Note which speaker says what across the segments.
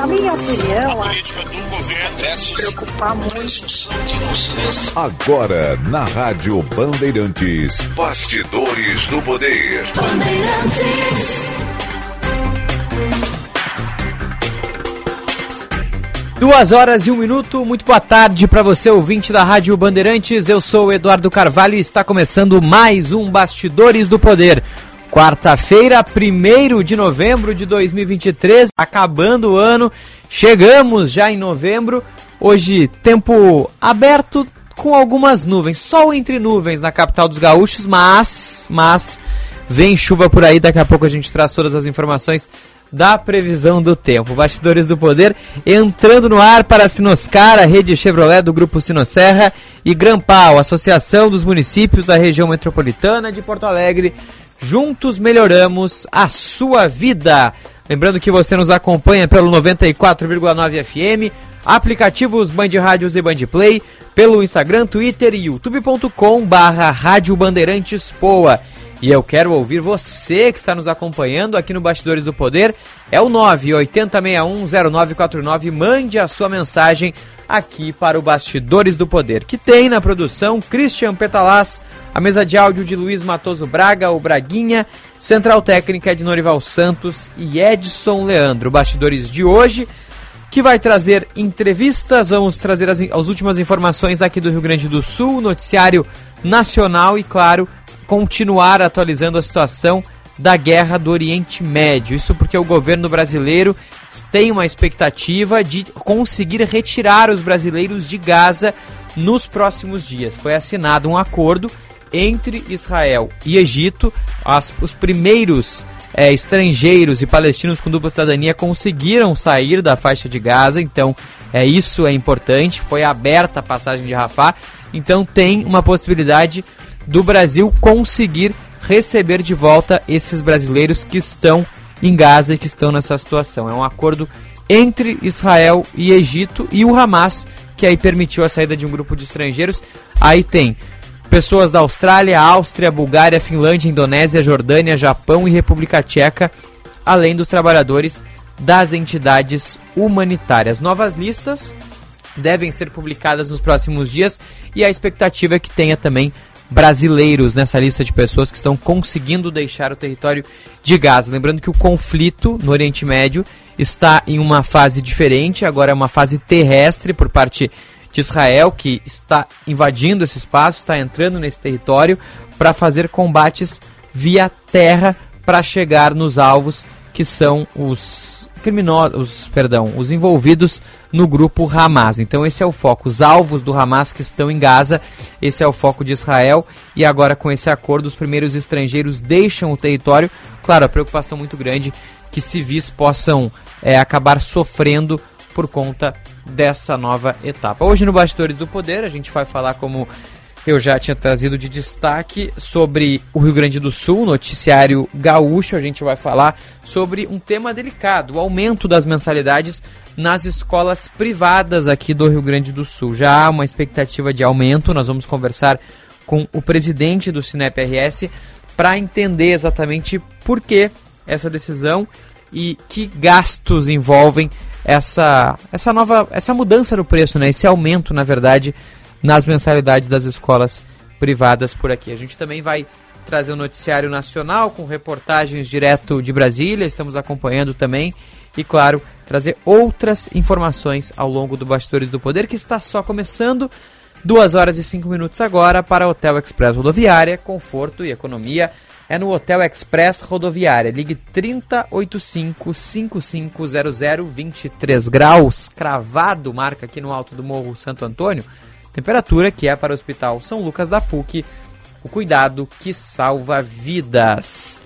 Speaker 1: Na minha opinião, a política do governo se preocupar muito.
Speaker 2: Agora, na Rádio Bandeirantes, Bastidores do Poder. Bandeirantes.
Speaker 3: Duas horas e um minuto, muito boa tarde para você, ouvinte da Rádio Bandeirantes. Eu sou o Eduardo Carvalho e está começando mais um Bastidores do Poder. Quarta-feira, 1 de novembro de 2023, acabando o ano, chegamos já em novembro. Hoje, tempo aberto com algumas nuvens, sol entre nuvens na capital dos gaúchos, mas, mas vem chuva por aí. Daqui a pouco a gente traz todas as informações da previsão do tempo. Bastidores do Poder entrando no ar para Sinoscar, a rede Chevrolet do Grupo Sinosserra e Grampal, Associação dos Municípios da Região Metropolitana de Porto Alegre. Juntos melhoramos a sua vida. Lembrando que você nos acompanha pelo 94,9 FM, aplicativos Band Rádios e Band Play, pelo Instagram, Twitter e youtube.com barra Rádio Bandeirantes Poa. E eu quero ouvir você que está nos acompanhando aqui no Bastidores do Poder. É o 980610949. Mande a sua mensagem aqui para o Bastidores do Poder, que tem na produção Christian Petalaz, a mesa de áudio de Luiz Matoso Braga, o Braguinha, central técnica de Norival Santos e Edson Leandro. Bastidores de hoje que vai trazer entrevistas, vamos trazer as, as últimas informações aqui do Rio Grande do Sul, noticiário nacional e, claro, continuar atualizando a situação da guerra do Oriente Médio. Isso porque o governo brasileiro tem uma expectativa de conseguir retirar os brasileiros de Gaza nos próximos dias. Foi assinado um acordo entre Israel e Egito. As, os primeiros é, estrangeiros e palestinos com dupla cidadania conseguiram sair da faixa de Gaza, então é isso é importante. Foi aberta a passagem de Rafah, então tem uma possibilidade do Brasil conseguir receber de volta esses brasileiros que estão em Gaza e que estão nessa situação. É um acordo entre Israel e Egito e o Hamas, que aí permitiu a saída de um grupo de estrangeiros. Aí tem pessoas da Austrália, Áustria, Bulgária, Finlândia, Indonésia, Jordânia, Japão e República Tcheca, além dos trabalhadores das entidades humanitárias. Novas listas devem ser publicadas nos próximos dias e a expectativa é que tenha também brasileiros nessa lista de pessoas que estão conseguindo deixar o território de Gaza. Lembrando que o conflito no Oriente Médio está em uma fase diferente, agora é uma fase terrestre por parte de Israel, que está invadindo esse espaço, está entrando nesse território para fazer combates via terra para chegar nos alvos que são os criminosos, perdão, os envolvidos no grupo Hamas. Então esse é o foco, os alvos do Hamas que estão em Gaza, esse é o foco de Israel e agora com esse acordo os primeiros estrangeiros deixam o território. Claro, a preocupação muito grande que civis possam é, acabar sofrendo por conta dessa nova etapa. Hoje no Bastidores do Poder a gente vai falar como eu já tinha trazido de destaque sobre o Rio Grande do Sul, noticiário gaúcho. A gente vai falar sobre um tema delicado, o aumento das mensalidades nas escolas privadas aqui do Rio Grande do Sul. Já há uma expectativa de aumento, nós vamos conversar com o presidente do Cinep RS para entender exatamente por que essa decisão e que gastos envolvem essa, essa nova essa mudança no preço, né? Esse aumento, na verdade, nas mensalidades das escolas privadas por aqui. A gente também vai trazer o um noticiário nacional com reportagens direto de Brasília, estamos acompanhando também e, claro, trazer outras informações ao longo do Bastidores do Poder, que está só começando. Duas horas e cinco minutos agora para Hotel Express Rodoviária, conforto e economia. É no Hotel Express Rodoviária. Ligue 3085 5500 23 graus, cravado, marca aqui no alto do Morro Santo Antônio. Temperatura que é para o Hospital São Lucas da PUC, o cuidado que salva vidas.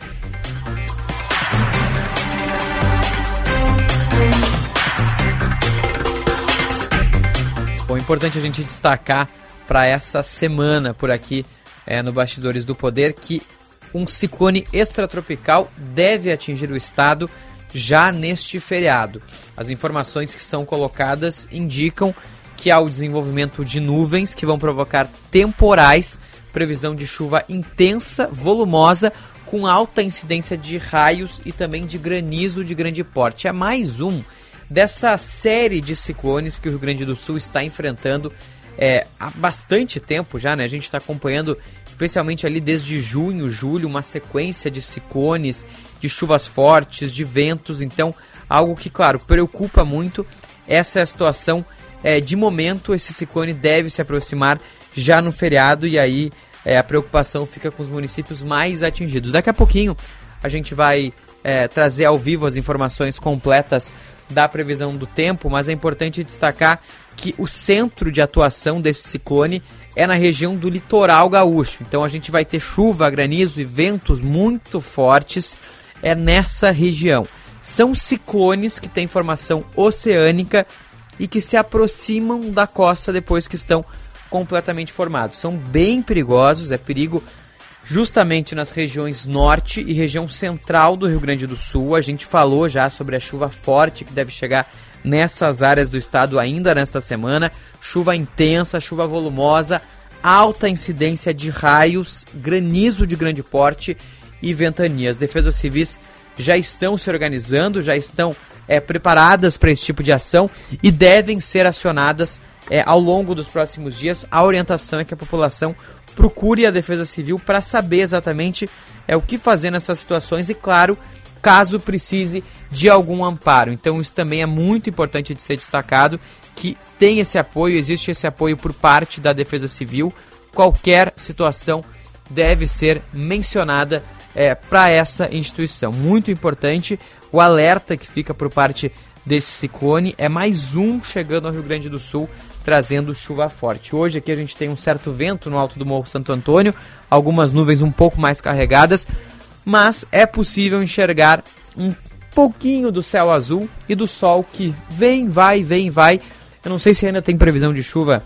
Speaker 3: Bom, importante a gente destacar para essa semana por aqui é, no Bastidores do Poder que um ciclone extratropical deve atingir o estado já neste feriado. As informações que são colocadas indicam que há o desenvolvimento de nuvens que vão provocar temporais, previsão de chuva intensa, volumosa, com alta incidência de raios e também de granizo de grande porte. É mais um dessa série de ciclones que o Rio Grande do Sul está enfrentando é, há bastante tempo já, né? A gente está acompanhando, especialmente ali desde junho, julho, uma sequência de ciclones, de chuvas fortes, de ventos. Então, algo que, claro, preocupa muito. Essa é a situação é, de momento. Esse ciclone deve se aproximar já no feriado e aí é, a preocupação fica com os municípios mais atingidos. Daqui a pouquinho a gente vai é, trazer ao vivo as informações completas da previsão do tempo, mas é importante destacar que o centro de atuação desse ciclone é na região do litoral gaúcho. Então a gente vai ter chuva, granizo e ventos muito fortes é nessa região. São ciclones que têm formação oceânica e que se aproximam da costa depois que estão completamente formados. São bem perigosos, é perigo justamente nas regiões norte e região central do Rio Grande do Sul. A gente falou já sobre a chuva forte que deve chegar nessas áreas do estado ainda nesta semana. Chuva intensa, chuva volumosa, alta incidência de raios, granizo de grande porte e ventanias. Defesas civis já estão se organizando, já estão é, preparadas para esse tipo de ação e devem ser acionadas é, ao longo dos próximos dias. A orientação é que a população procure a Defesa Civil para saber exatamente é, o que fazer nessas situações e, claro, caso precise de algum amparo. Então, isso também é muito importante de ser destacado que tem esse apoio, existe esse apoio por parte da Defesa Civil. Qualquer situação deve ser mencionada é, para essa instituição. Muito importante o alerta que fica por parte desse ciclone. É mais um chegando ao Rio Grande do Sul trazendo chuva forte. Hoje aqui a gente tem um certo vento no alto do Morro Santo Antônio, algumas nuvens um pouco mais carregadas, mas é possível enxergar um pouquinho do céu azul e do sol que vem, vai, vem, vai. Eu não sei se ainda tem previsão de chuva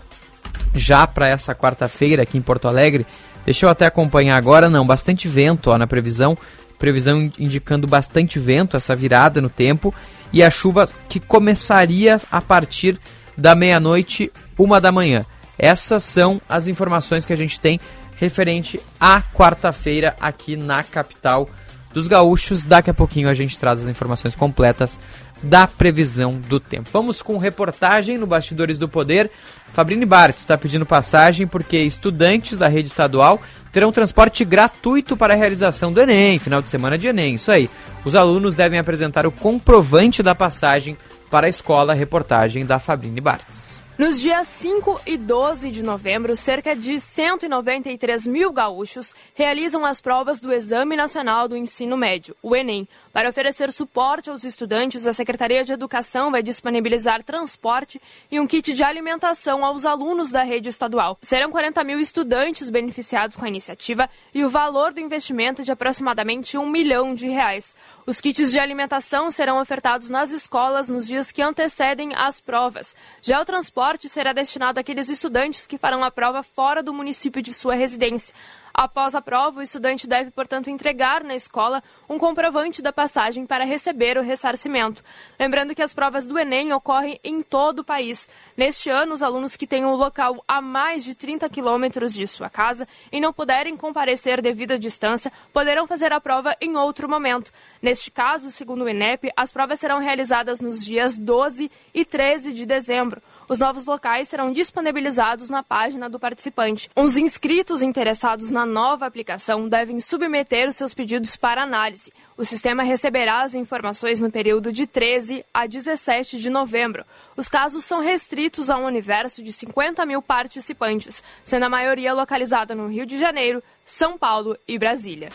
Speaker 3: já para essa quarta-feira aqui em Porto Alegre. Deixa eu até acompanhar agora, não, bastante vento ó, na previsão, previsão indicando bastante vento, essa virada no tempo e a chuva que começaria a partir da meia-noite, uma da manhã. Essas são as informações que a gente tem referente à quarta-feira aqui na capital dos gaúchos. Daqui a pouquinho a gente traz as informações completas da previsão do tempo. Vamos com reportagem no Bastidores do Poder. Fabrini Bart está pedindo passagem porque estudantes da rede estadual terão transporte gratuito para a realização do Enem, final de semana de Enem. Isso aí. Os alunos devem apresentar o comprovante da passagem para a escola, reportagem da Fabrini Bartz.
Speaker 4: Nos dias 5 e 12 de novembro, cerca de 193 mil gaúchos realizam as provas do Exame Nacional do Ensino Médio, o Enem, para oferecer suporte aos estudantes, a Secretaria de Educação vai disponibilizar transporte e um kit de alimentação aos alunos da rede estadual. Serão 40 mil estudantes beneficiados com a iniciativa e o valor do investimento é de aproximadamente um milhão de reais. Os kits de alimentação serão ofertados nas escolas nos dias que antecedem as provas. Já o transporte será destinado àqueles estudantes que farão a prova fora do município de sua residência. Após a prova, o estudante deve, portanto, entregar na escola um comprovante da passagem para receber o ressarcimento. Lembrando que as provas do Enem ocorrem em todo o país. Neste ano, os alunos que têm o local a mais de 30 quilômetros de sua casa e não puderem comparecer devido à distância, poderão fazer a prova em outro momento. Neste caso, segundo o INEP, as provas serão realizadas nos dias 12 e 13 de dezembro. Os novos locais serão disponibilizados na página do participante. Os inscritos interessados na nova aplicação devem submeter os seus pedidos para análise. O sistema receberá as informações no período de 13 a 17 de novembro. Os casos são restritos a um universo de 50 mil participantes, sendo a maioria localizada no Rio de Janeiro, São Paulo e Brasília.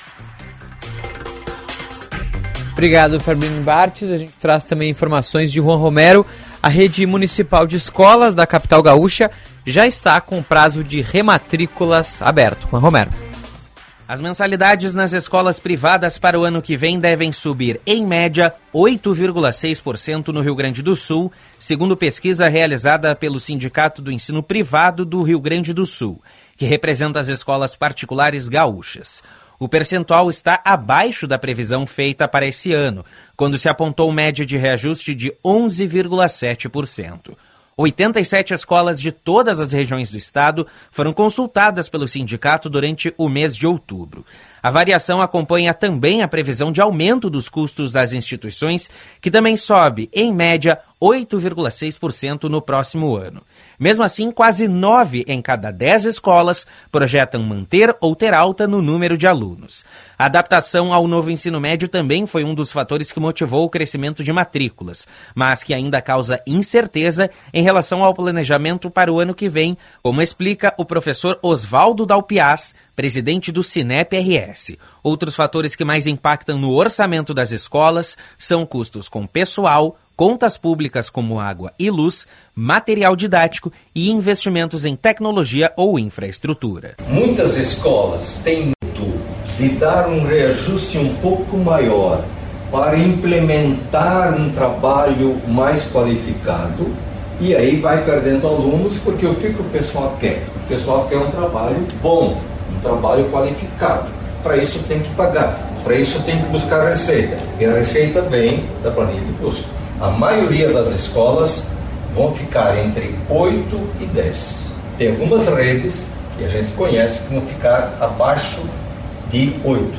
Speaker 3: Obrigado, Fabinho Bartes. A gente traz também informações de Juan Romero. A rede municipal de escolas da capital gaúcha já está com prazo de rematrículas aberto. Juan Romero.
Speaker 5: As mensalidades nas escolas privadas para o ano que vem devem subir, em média, 8,6% no Rio Grande do Sul, segundo pesquisa realizada pelo Sindicato do Ensino Privado do Rio Grande do Sul, que representa as escolas particulares gaúchas. O percentual está abaixo da previsão feita para esse ano, quando se apontou média de reajuste de 11,7%. 87 escolas de todas as regiões do estado foram consultadas pelo sindicato durante o mês de outubro. A variação acompanha também a previsão de aumento dos custos das instituições, que também sobe, em média, 8,6% no próximo ano. Mesmo assim, quase nove em cada dez escolas projetam manter ou ter alta no número de alunos. A adaptação ao novo ensino médio também foi um dos fatores que motivou o crescimento de matrículas, mas que ainda causa incerteza em relação ao planejamento para o ano que vem, como explica o professor Oswaldo Dalpiaz, presidente do Cinep RS. Outros fatores que mais impactam no orçamento das escolas são custos com pessoal, contas públicas como água e luz, material didático e investimentos em tecnologia ou infraestrutura.
Speaker 6: Muitas escolas têm de dar um reajuste um pouco maior para implementar um trabalho mais qualificado e aí vai perdendo alunos porque o que, que o pessoal quer? O pessoal quer um trabalho bom, um trabalho qualificado. Para isso tem que pagar, para isso tem que buscar receita. E a receita vem da planilha de custo a maioria das escolas vão ficar entre 8 e 10. Tem algumas redes que a gente conhece que vão ficar abaixo de 8,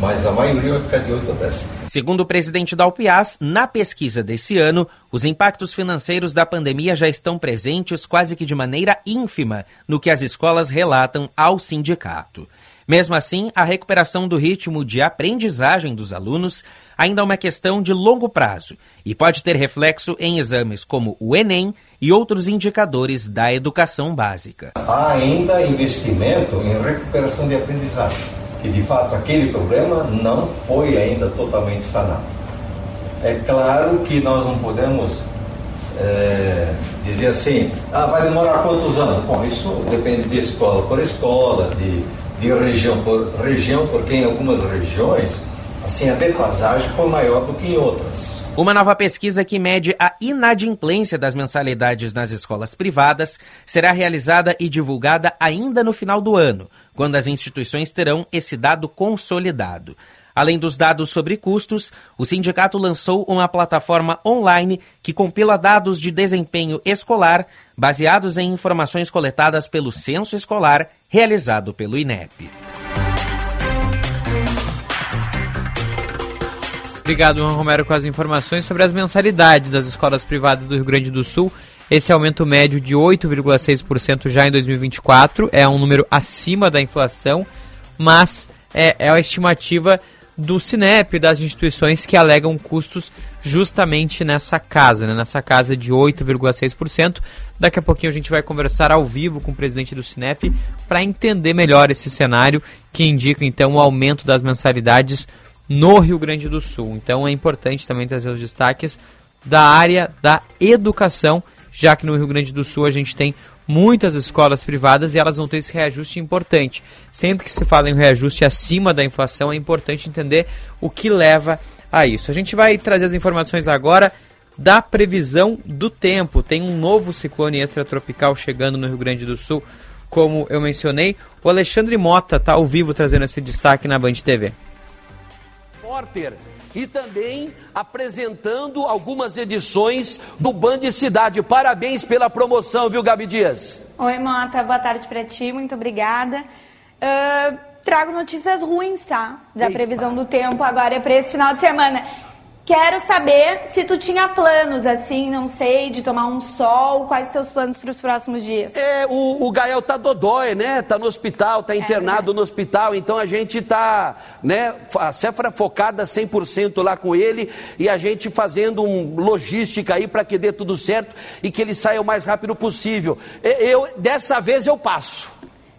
Speaker 6: mas a maioria vai ficar de 8 a 10.
Speaker 5: Segundo o presidente da UPIAS, na pesquisa desse ano, os impactos financeiros da pandemia já estão presentes quase que de maneira ínfima no que as escolas relatam ao sindicato. Mesmo assim, a recuperação do ritmo de aprendizagem dos alunos ainda é uma questão de longo prazo e pode ter reflexo em exames como o Enem e outros indicadores da educação básica.
Speaker 6: Há ainda investimento em recuperação de aprendizagem, que de fato aquele problema não foi ainda totalmente sanado. É claro que nós não podemos é, dizer assim, ah, vai demorar quantos anos? Bom, isso depende de escola por escola, de de região por região, porque em algumas regiões assim a defasagem foi maior do que em outras.
Speaker 5: Uma nova pesquisa que mede a inadimplência das mensalidades nas escolas privadas será realizada e divulgada ainda no final do ano, quando as instituições terão esse dado consolidado. Além dos dados sobre custos, o sindicato lançou uma plataforma online que compila dados de desempenho escolar baseados em informações coletadas pelo censo escolar realizado pelo INEP.
Speaker 3: Obrigado, Romero, com as informações sobre as mensalidades das escolas privadas do Rio Grande do Sul. Esse aumento médio de 8,6% já em 2024 é um número acima da inflação, mas é, é a estimativa do Cinep, das instituições que alegam custos justamente nessa casa, né, nessa casa de 8,6%. Daqui a pouquinho a gente vai conversar ao vivo com o presidente do Cinep para entender melhor esse cenário que indica então o aumento das mensalidades no Rio Grande do Sul. Então é importante também trazer os destaques da área da educação, já que no Rio Grande do Sul a gente tem muitas escolas privadas e elas vão ter esse reajuste importante. Sempre que se fala em reajuste acima da inflação, é importante entender o que leva a isso. A gente vai trazer as informações agora da previsão do tempo. Tem um novo ciclone extratropical chegando no Rio Grande do Sul, como eu mencionei. O Alexandre Mota está ao vivo trazendo esse destaque na Band TV.
Speaker 7: Porter e também apresentando algumas edições do Band Cidade. Parabéns pela promoção, viu, Gabi Dias?
Speaker 8: Oi, Mota, boa tarde para ti, muito obrigada. Uh, trago notícias ruins, tá? Da Eita. previsão do tempo agora para esse final de semana. Quero saber se tu tinha planos, assim, não sei, de tomar um sol, quais teus planos para os próximos dias?
Speaker 7: É, o, o Gael tá dodói, né? Tá no hospital, tá é internado é no hospital, então a gente tá, né, a Cefra focada 100% lá com ele e a gente fazendo um logística aí para que dê tudo certo e que ele saia o mais rápido possível. Eu, dessa vez eu passo.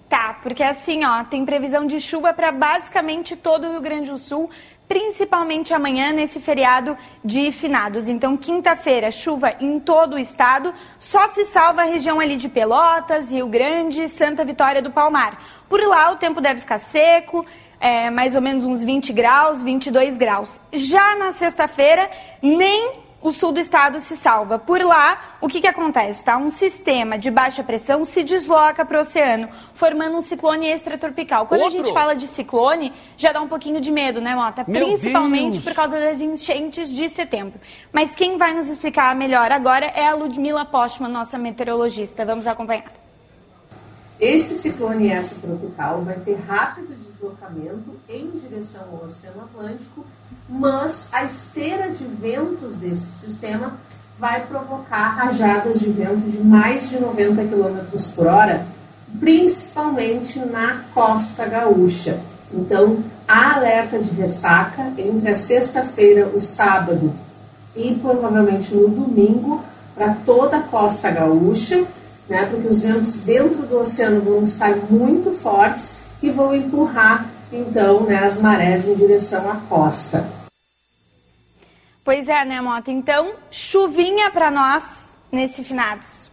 Speaker 8: Tá, porque assim, ó, tem previsão de chuva para basicamente todo o Rio Grande do Sul, principalmente amanhã nesse feriado de finados. Então, quinta-feira, chuva em todo o estado, só se salva a região ali de Pelotas, Rio Grande, Santa Vitória do Palmar. Por lá o tempo deve ficar seco, é, mais ou menos uns 20 graus, 22 graus. Já na sexta-feira, nem o sul do estado se salva. Por lá, o que, que acontece? Tá? Um sistema de baixa pressão se desloca para o oceano, formando um ciclone extratropical. Quando Outro? a gente fala de ciclone, já dá um pouquinho de medo, né, Mota? Meu Principalmente Deus. por causa das enchentes de setembro. Mas quem vai nos explicar melhor agora é a Ludmila Postman, nossa meteorologista. Vamos acompanhar.
Speaker 9: Esse ciclone extratropical vai ter rápido deslocamento em direção ao Oceano Atlântico mas a esteira de ventos desse sistema vai provocar rajadas de vento de mais de 90 km por hora, principalmente na costa gaúcha. Então, há alerta de ressaca entre a sexta-feira, o sábado e provavelmente no domingo para toda a costa gaúcha, né, porque os ventos dentro do oceano vão estar muito fortes e vão empurrar então né, as marés em direção à costa.
Speaker 8: Pois é, né, Mota? Então, chuvinha para nós nesse finados.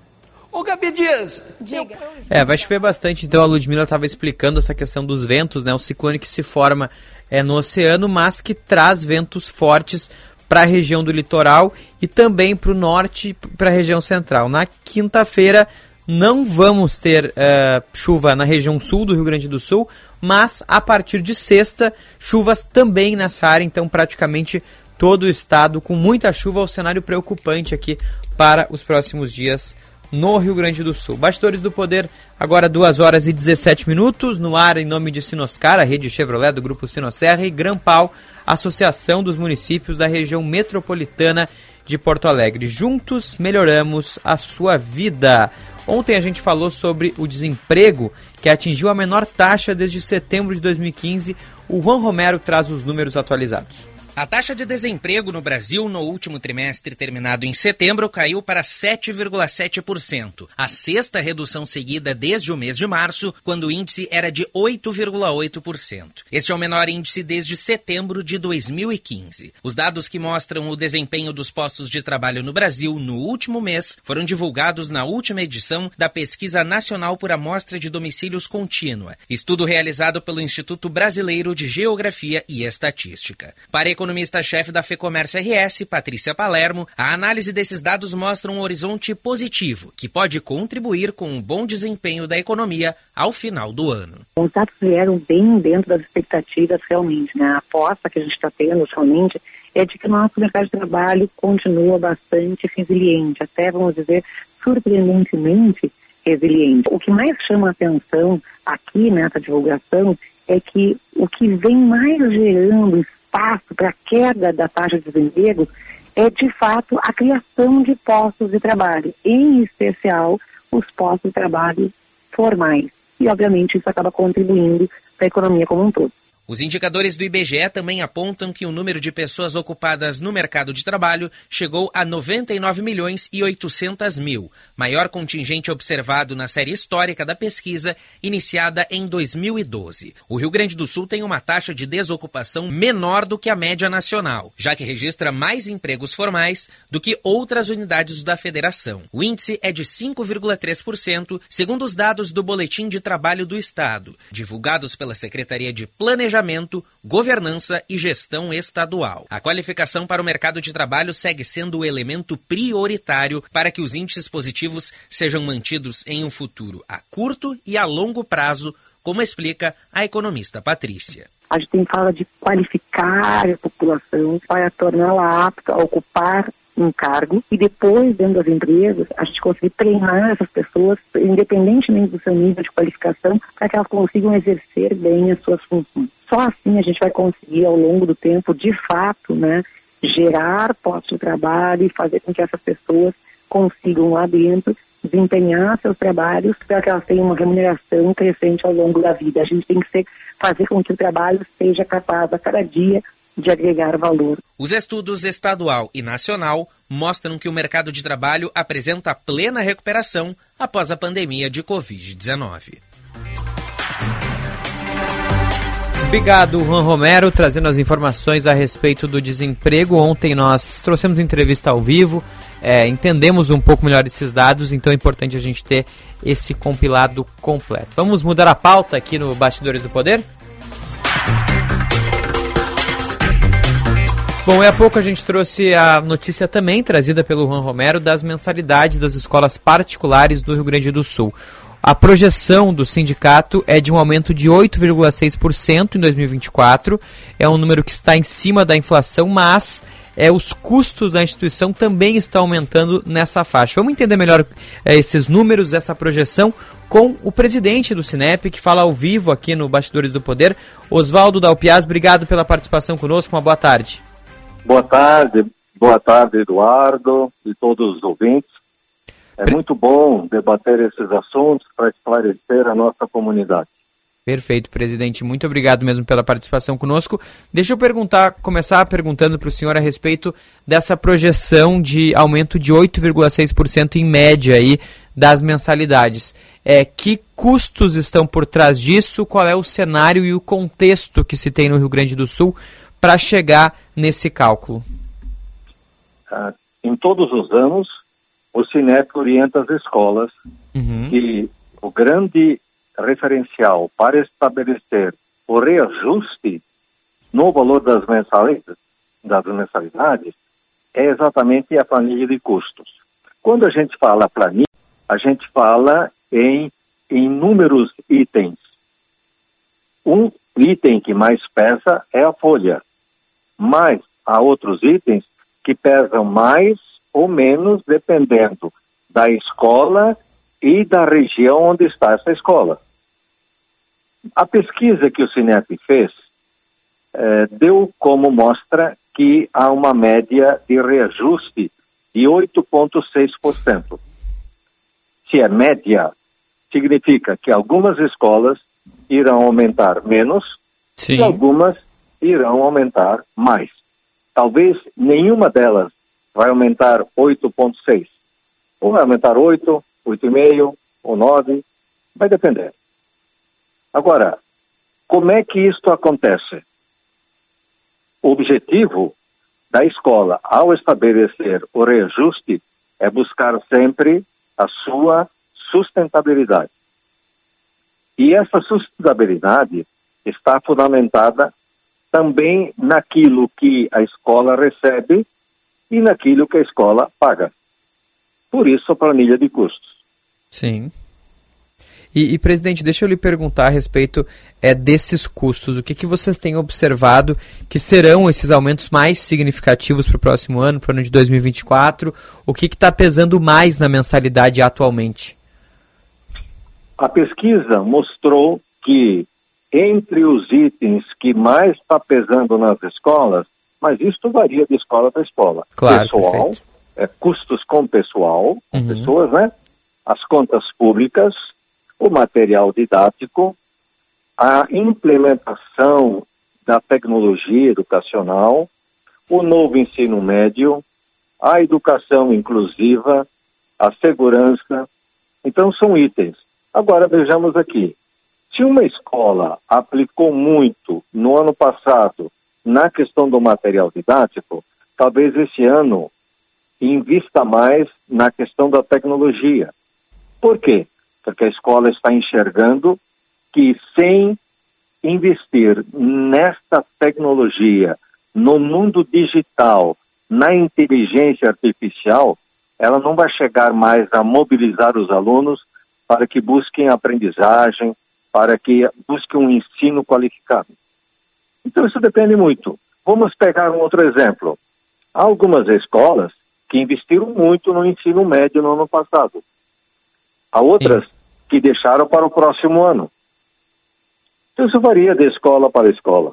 Speaker 7: Ô, Gabi Dias,
Speaker 8: diga.
Speaker 3: É, vai chover bastante. Então, a Ludmilla estava explicando essa questão dos ventos, né? O ciclone que se forma é no oceano, mas que traz ventos fortes para a região do litoral e também para o norte, para a região central. Na quinta-feira não vamos ter uh, chuva na região sul do Rio Grande do Sul, mas a partir de sexta, chuvas também nessa área, então praticamente todo o estado com muita chuva, o cenário preocupante aqui para os próximos dias no Rio Grande do Sul. Bastidores do Poder, agora 2 horas e 17 minutos, no ar em nome de Sinoscar, a rede Chevrolet do Grupo Sinosserra e Grampal, Associação dos Municípios da Região Metropolitana de Porto Alegre. Juntos melhoramos a sua vida. Ontem a gente falou sobre o desemprego, que atingiu a menor taxa desde setembro de 2015. O Juan Romero traz os números atualizados.
Speaker 5: A taxa de desemprego no Brasil no último trimestre terminado em setembro caiu para 7,7%, a sexta redução seguida desde o mês de março, quando o índice era de 8,8%. Este é o menor índice desde setembro de 2015. Os dados que mostram o desempenho dos postos de trabalho no Brasil no último mês foram divulgados na última edição da Pesquisa Nacional por Amostra de Domicílios Contínua, estudo realizado pelo Instituto Brasileiro de Geografia e Estatística. Para economista-chefe da FEComércio RS, Patrícia Palermo, a análise desses dados mostra um horizonte positivo, que pode contribuir com um bom desempenho da economia ao final do ano.
Speaker 10: Os dados vieram bem dentro das expectativas realmente, né? A aposta que a gente está tendo realmente é de que o nosso mercado de trabalho continua bastante resiliente, até, vamos dizer, surpreendentemente resiliente. O que mais chama a atenção aqui nessa divulgação é que o que vem mais gerando espaço para a queda da taxa de desemprego é, de fato, a criação de postos de trabalho, em especial os postos de trabalho formais. E, obviamente, isso acaba contribuindo para a economia como um todo.
Speaker 5: Os indicadores do IBGE também apontam que o número de pessoas ocupadas no mercado de trabalho chegou a 99 milhões e 800 mil, maior contingente observado na série histórica da pesquisa, iniciada em 2012. O Rio Grande do Sul tem uma taxa de desocupação menor do que a média nacional, já que registra mais empregos formais do que outras unidades da federação. O índice é de 5,3%, segundo os dados do Boletim de Trabalho do Estado, divulgados pela Secretaria de Planejamento planejamento, governança e gestão estadual. A qualificação para o mercado de trabalho segue sendo o elemento prioritário para que os índices positivos sejam mantidos em um futuro a curto e a longo prazo, como explica a economista Patrícia.
Speaker 10: A gente tem fala de qualificar a população para torná-la apta a ocupar um cargo e depois, dentro das empresas, a gente conseguir treinar essas pessoas, independentemente do seu nível de qualificação, para que elas consigam exercer bem as suas funções. Só assim a gente vai conseguir, ao longo do tempo, de fato, né, gerar postos de trabalho e fazer com que essas pessoas consigam lá dentro desempenhar seus trabalhos para que elas tenham uma remuneração crescente ao longo da vida. A gente tem que ser, fazer com que o trabalho seja capaz a cada dia de agregar valor.
Speaker 5: Os estudos estadual e nacional mostram que o mercado de trabalho apresenta plena recuperação após a pandemia de Covid-19.
Speaker 3: Obrigado, Juan Romero, trazendo as informações a respeito do desemprego. Ontem nós trouxemos entrevista ao vivo, é, entendemos um pouco melhor esses dados, então é importante a gente ter esse compilado completo. Vamos mudar a pauta aqui no Bastidores do Poder? Bom, e há pouco a gente trouxe a notícia também trazida pelo Juan Romero das mensalidades das escolas particulares do Rio Grande do Sul. A projeção do sindicato é de um aumento de 8,6% em 2024. É um número que está em cima da inflação, mas é, os custos da instituição também estão aumentando nessa faixa. Vamos entender melhor é, esses números, essa projeção, com o presidente do Cinep, que fala ao vivo aqui no Bastidores do Poder, Oswaldo Dalpiaz. Obrigado pela participação conosco, uma boa tarde.
Speaker 11: Boa tarde, Boa tarde, Eduardo e todos os ouvintes. É muito bom debater esses assuntos para esclarecer a nossa comunidade.
Speaker 3: Perfeito, presidente. Muito obrigado mesmo pela participação conosco. Deixa eu perguntar, começar perguntando para o senhor a respeito dessa projeção de aumento de 8,6% em média aí das mensalidades. É, que custos estão por trás disso? Qual é o cenário e o contexto que se tem no Rio Grande do Sul para chegar nesse cálculo?
Speaker 11: Ah, em todos os anos, o Sinep orienta as escolas uhum. que o grande referencial para estabelecer o reajuste no valor das mensalidades, das mensalidades é exatamente a planilha de custos. Quando a gente fala planilha, a gente fala em inúmeros itens. Um item que mais pesa é a folha, mas há outros itens que pesam mais ou menos dependendo da escola e da região onde está essa escola. A pesquisa que o Cinep fez eh, deu como mostra que há uma média de reajuste de 8,6%. Se é média, significa que algumas escolas irão aumentar menos Sim. e algumas irão aumentar mais. Talvez nenhuma delas vai aumentar 8,6. Ou vai aumentar 8, 8,5 ou 9, vai depender. Agora, como é que isto acontece? O objetivo da escola, ao estabelecer o reajuste, é buscar sempre a sua sustentabilidade. E essa sustentabilidade está fundamentada também naquilo que a escola recebe e naquilo que a escola paga. Por isso a planilha de custos.
Speaker 3: Sim. E, e, presidente, deixa eu lhe perguntar a respeito é, desses custos. O que, que vocês têm observado que serão esses aumentos mais significativos para o próximo ano, para o ano de 2024? O que está pesando mais na mensalidade atualmente?
Speaker 11: A pesquisa mostrou que entre os itens que mais está pesando nas escolas, mas isso varia de escola para escola.
Speaker 3: Claro,
Speaker 11: pessoal, é, custos com pessoal, com uhum. pessoas, né? As contas públicas, o material didático, a implementação da tecnologia educacional, o novo ensino médio, a educação inclusiva, a segurança. Então, são itens. Agora, vejamos aqui. Se uma escola aplicou muito no ano passado na questão do material didático, talvez esse ano invista mais na questão da tecnologia. Por quê? porque a escola está enxergando que sem investir nesta tecnologia, no mundo digital, na inteligência artificial, ela não vai chegar mais a mobilizar os alunos para que busquem aprendizagem, para que busquem um ensino qualificado. Então isso depende muito. Vamos pegar um outro exemplo. Há algumas escolas que investiram muito no ensino médio no ano passado. Há outras Sim que deixaram para o próximo ano. Então, isso varia de escola para escola.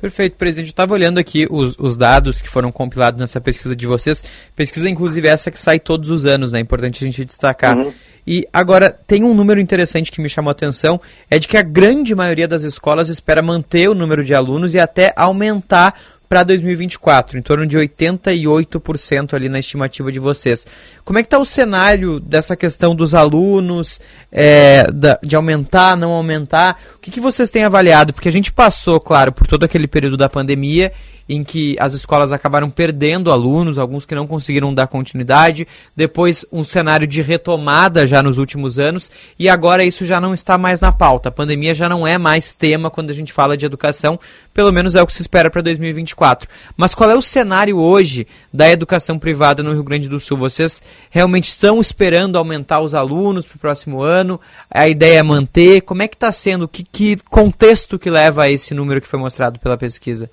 Speaker 3: Perfeito, presidente. Eu estava olhando aqui os, os, dados que foram compilados nessa pesquisa de vocês. Pesquisa, inclusive, essa que sai todos os anos, né? É importante a gente destacar. Uhum. E agora, tem um número interessante que me chamou a atenção: é de que a grande maioria das escolas espera manter o número de alunos e até aumentar para 2024, em torno de 88% ali na estimativa de vocês. Como é que está o cenário dessa questão dos alunos, é, da, de aumentar, não aumentar? O que, que vocês têm avaliado? Porque a gente passou, claro, por todo aquele período da pandemia em que as escolas acabaram perdendo alunos, alguns que não conseguiram dar continuidade, depois um cenário de retomada já nos últimos anos, e agora isso já não está mais na pauta. A pandemia já não é mais tema quando a gente fala de educação, pelo menos é o que se espera para 2024. Mas qual é o cenário hoje da educação privada no Rio Grande do Sul? Vocês realmente estão esperando aumentar os alunos para o próximo ano? A ideia é manter? Como é que está sendo? Que, que contexto que leva a esse número que foi mostrado pela pesquisa?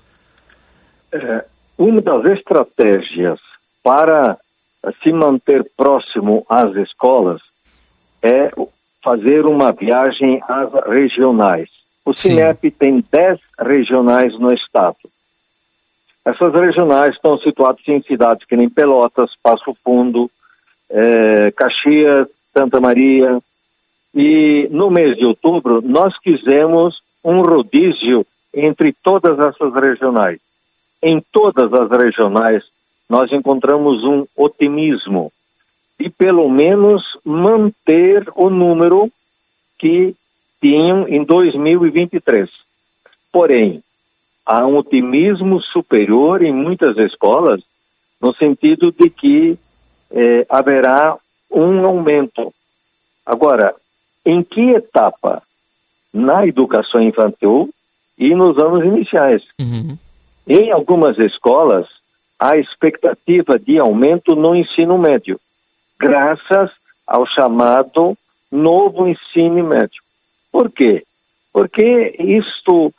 Speaker 11: É, uma das estratégias para se manter próximo às escolas é fazer uma viagem às regionais. O Cinep tem 10 regionais no estado. Essas regionais estão situadas em cidades que nem Pelotas, Passo Fundo, é, Caxias, Santa Maria. E no mês de outubro, nós fizemos um rodízio entre todas essas regionais. Em todas as regionais, nós encontramos um otimismo e pelo menos manter o número que tinham em 2023. Porém, há um otimismo superior em muitas escolas, no sentido de que eh, haverá um aumento. Agora, em que etapa? Na educação infantil e nos anos iniciais. Uhum. Em algumas escolas, há expectativa de aumento no ensino médio, graças ao chamado novo ensino médio. Por quê? Porque isto,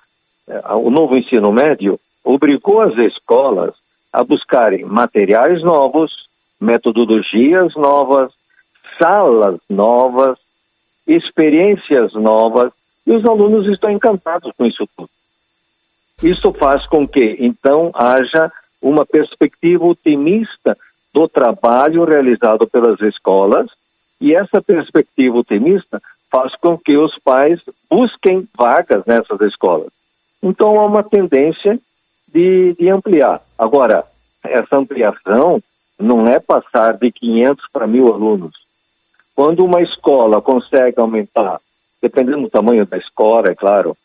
Speaker 11: eh, o novo ensino médio, obrigou as escolas a buscarem materiais novos, metodologias novas, salas novas, experiências novas, e os alunos estão encantados com isso tudo. Isso faz com que, então, haja uma perspectiva otimista do trabalho realizado pelas escolas, e essa perspectiva otimista faz com que os pais busquem vagas nessas escolas. Então há uma tendência de, de ampliar. Agora, essa ampliação não é passar de 500 para mil alunos. Quando uma escola consegue aumentar, dependendo do tamanho da escola, é claro,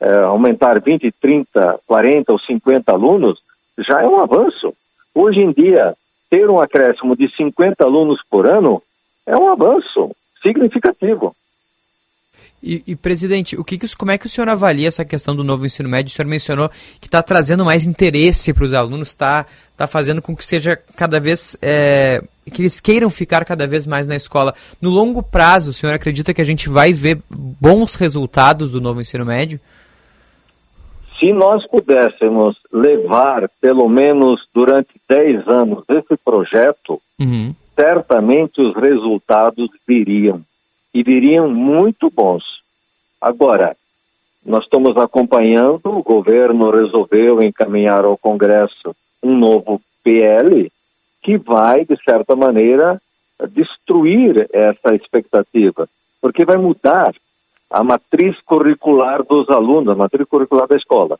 Speaker 11: é, aumentar 20, 30, 40 ou 50 alunos, já é um avanço. Hoje em dia, ter um acréscimo de 50 alunos por ano é um avanço significativo.
Speaker 3: E, e, presidente, o que, que, como é que o senhor avalia essa questão do novo ensino médio? O senhor mencionou que está trazendo mais interesse para os alunos, está tá fazendo com que seja cada vez. É, que eles queiram ficar cada vez mais na escola. No longo prazo, o senhor acredita que a gente vai ver bons resultados do novo ensino médio?
Speaker 11: Se nós pudéssemos levar, pelo menos durante 10 anos, esse projeto, uhum. certamente os resultados viriam e viriam muito bons. Agora, nós estamos acompanhando, o governo resolveu encaminhar ao Congresso um novo PL que vai, de certa maneira, destruir essa expectativa, porque vai mudar a matriz curricular dos alunos, a matriz curricular da escola.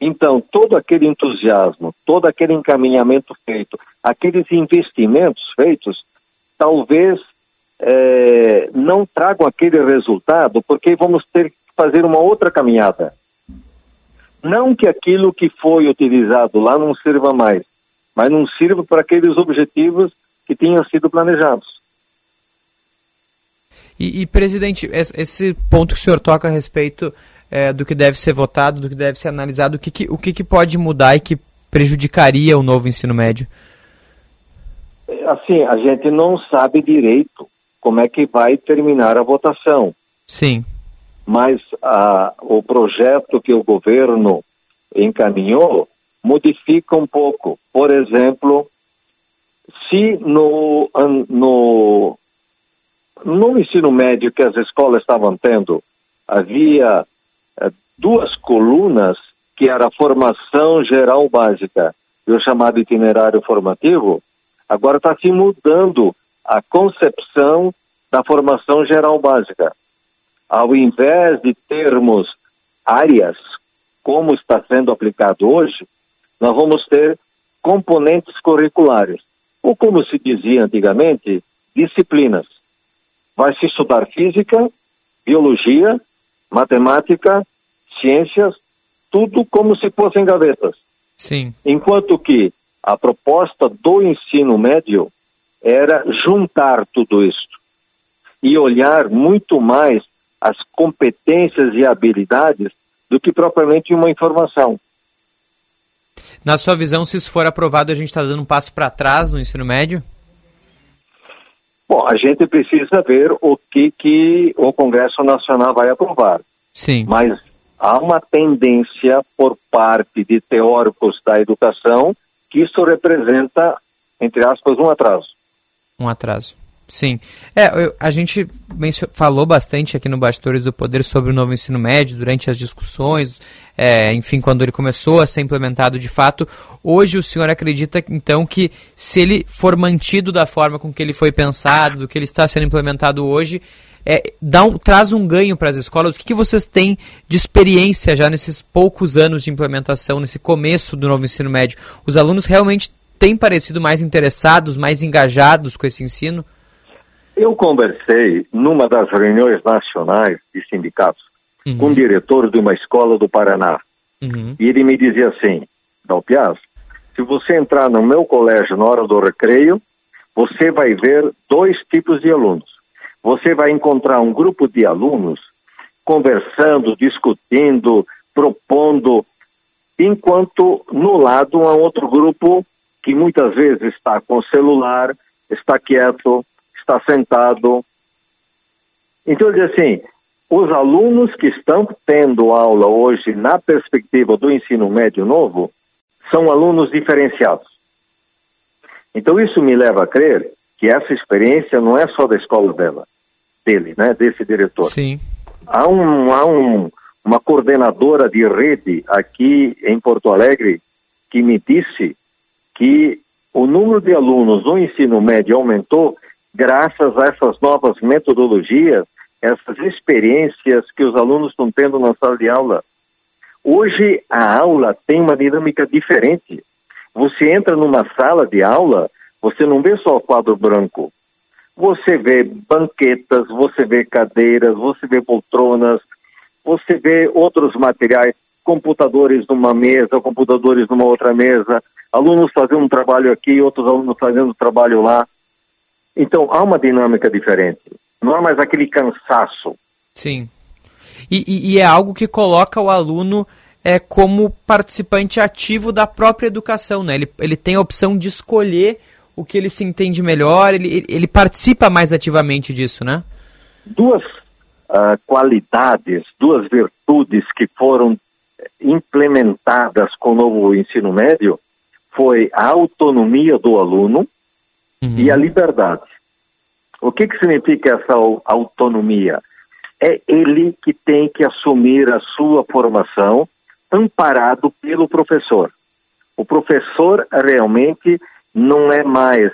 Speaker 11: Então, todo aquele entusiasmo, todo aquele encaminhamento feito, aqueles investimentos feitos, talvez é, não tragam aquele resultado, porque vamos ter que fazer uma outra caminhada. Não que aquilo que foi utilizado lá não sirva mais, mas não sirva para aqueles objetivos que tinham sido planejados.
Speaker 3: E, e presidente, esse ponto que o senhor toca a respeito é, do que deve ser votado, do que deve ser analisado, o que, que o que, que pode mudar e que prejudicaria o novo ensino médio?
Speaker 11: Assim, a gente não sabe direito como é que vai terminar a votação.
Speaker 3: Sim.
Speaker 11: Mas ah, o projeto que o governo encaminhou modifica um pouco. Por exemplo, se no, no, no ensino médio que as escolas estavam tendo havia eh, duas colunas, que era a formação geral básica e o chamado itinerário formativo, agora está se mudando a concepção da formação geral básica. Ao invés de termos áreas, como está sendo aplicado hoje, nós vamos ter componentes curriculares, ou como se dizia antigamente, disciplinas. Vai se estudar física, biologia, matemática, ciências, tudo como se fossem gavetas.
Speaker 3: Sim.
Speaker 11: Enquanto que a proposta do ensino médio era juntar tudo isso e olhar muito mais as competências e habilidades do que propriamente uma informação.
Speaker 3: Na sua visão, se isso for aprovado, a gente está dando um passo para trás no ensino médio?
Speaker 11: Bom, a gente precisa ver o que, que o Congresso Nacional vai aprovar.
Speaker 3: Sim.
Speaker 11: Mas há uma tendência por parte de teóricos da educação que isso representa, entre aspas, um atraso.
Speaker 3: Um atraso. Sim. É, eu, a gente falou bastante aqui no Bastidores do Poder sobre o novo ensino médio durante as discussões, é, enfim, quando ele começou a ser implementado de fato. Hoje o senhor acredita, então, que se ele for mantido da forma com que ele foi pensado, do que ele está sendo implementado hoje, é, dá um, traz um ganho para as escolas? O que, que vocês têm de experiência já nesses poucos anos de implementação, nesse começo do novo ensino médio? Os alunos realmente têm parecido mais interessados, mais engajados com esse ensino?
Speaker 11: Eu conversei numa das reuniões nacionais de sindicatos uhum. com o diretor de uma escola do Paraná. Uhum. E ele me dizia assim, Dalpiaz, se você entrar no meu colégio na hora do recreio, você vai ver dois tipos de alunos. Você vai encontrar um grupo de alunos conversando, discutindo, propondo, enquanto no lado há outro grupo que muitas vezes está com o celular, está quieto, está sentado. Então, ele diz assim: os alunos que estão tendo aula hoje na perspectiva do ensino médio novo são alunos diferenciados. Então, isso me leva a crer que essa experiência não é só da escola dela, dele, né, desse diretor.
Speaker 3: Sim.
Speaker 11: Há, um, há um, uma coordenadora de rede aqui em Porto Alegre que me disse que o número de alunos no ensino médio aumentou graças a essas novas metodologias, essas experiências que os alunos estão tendo na sala de aula. Hoje a aula tem uma dinâmica diferente. Você entra numa sala de aula, você não vê só o quadro branco. Você vê banquetas, você vê cadeiras, você vê poltronas, você vê outros materiais, computadores numa mesa, computadores numa outra mesa, alunos fazendo um trabalho aqui, outros alunos fazendo trabalho lá. Então, há uma dinâmica diferente. Não há mais aquele cansaço.
Speaker 3: Sim. E, e, e é algo que coloca o aluno é, como participante ativo da própria educação, né? Ele, ele tem a opção de escolher o que ele se entende melhor, ele, ele participa mais ativamente disso, né?
Speaker 11: Duas uh, qualidades, duas virtudes que foram implementadas com o novo ensino médio foi a autonomia do aluno uhum. e a liberdade. O que, que significa essa autonomia? É ele que tem que assumir a sua formação amparado pelo professor. O professor realmente não é mais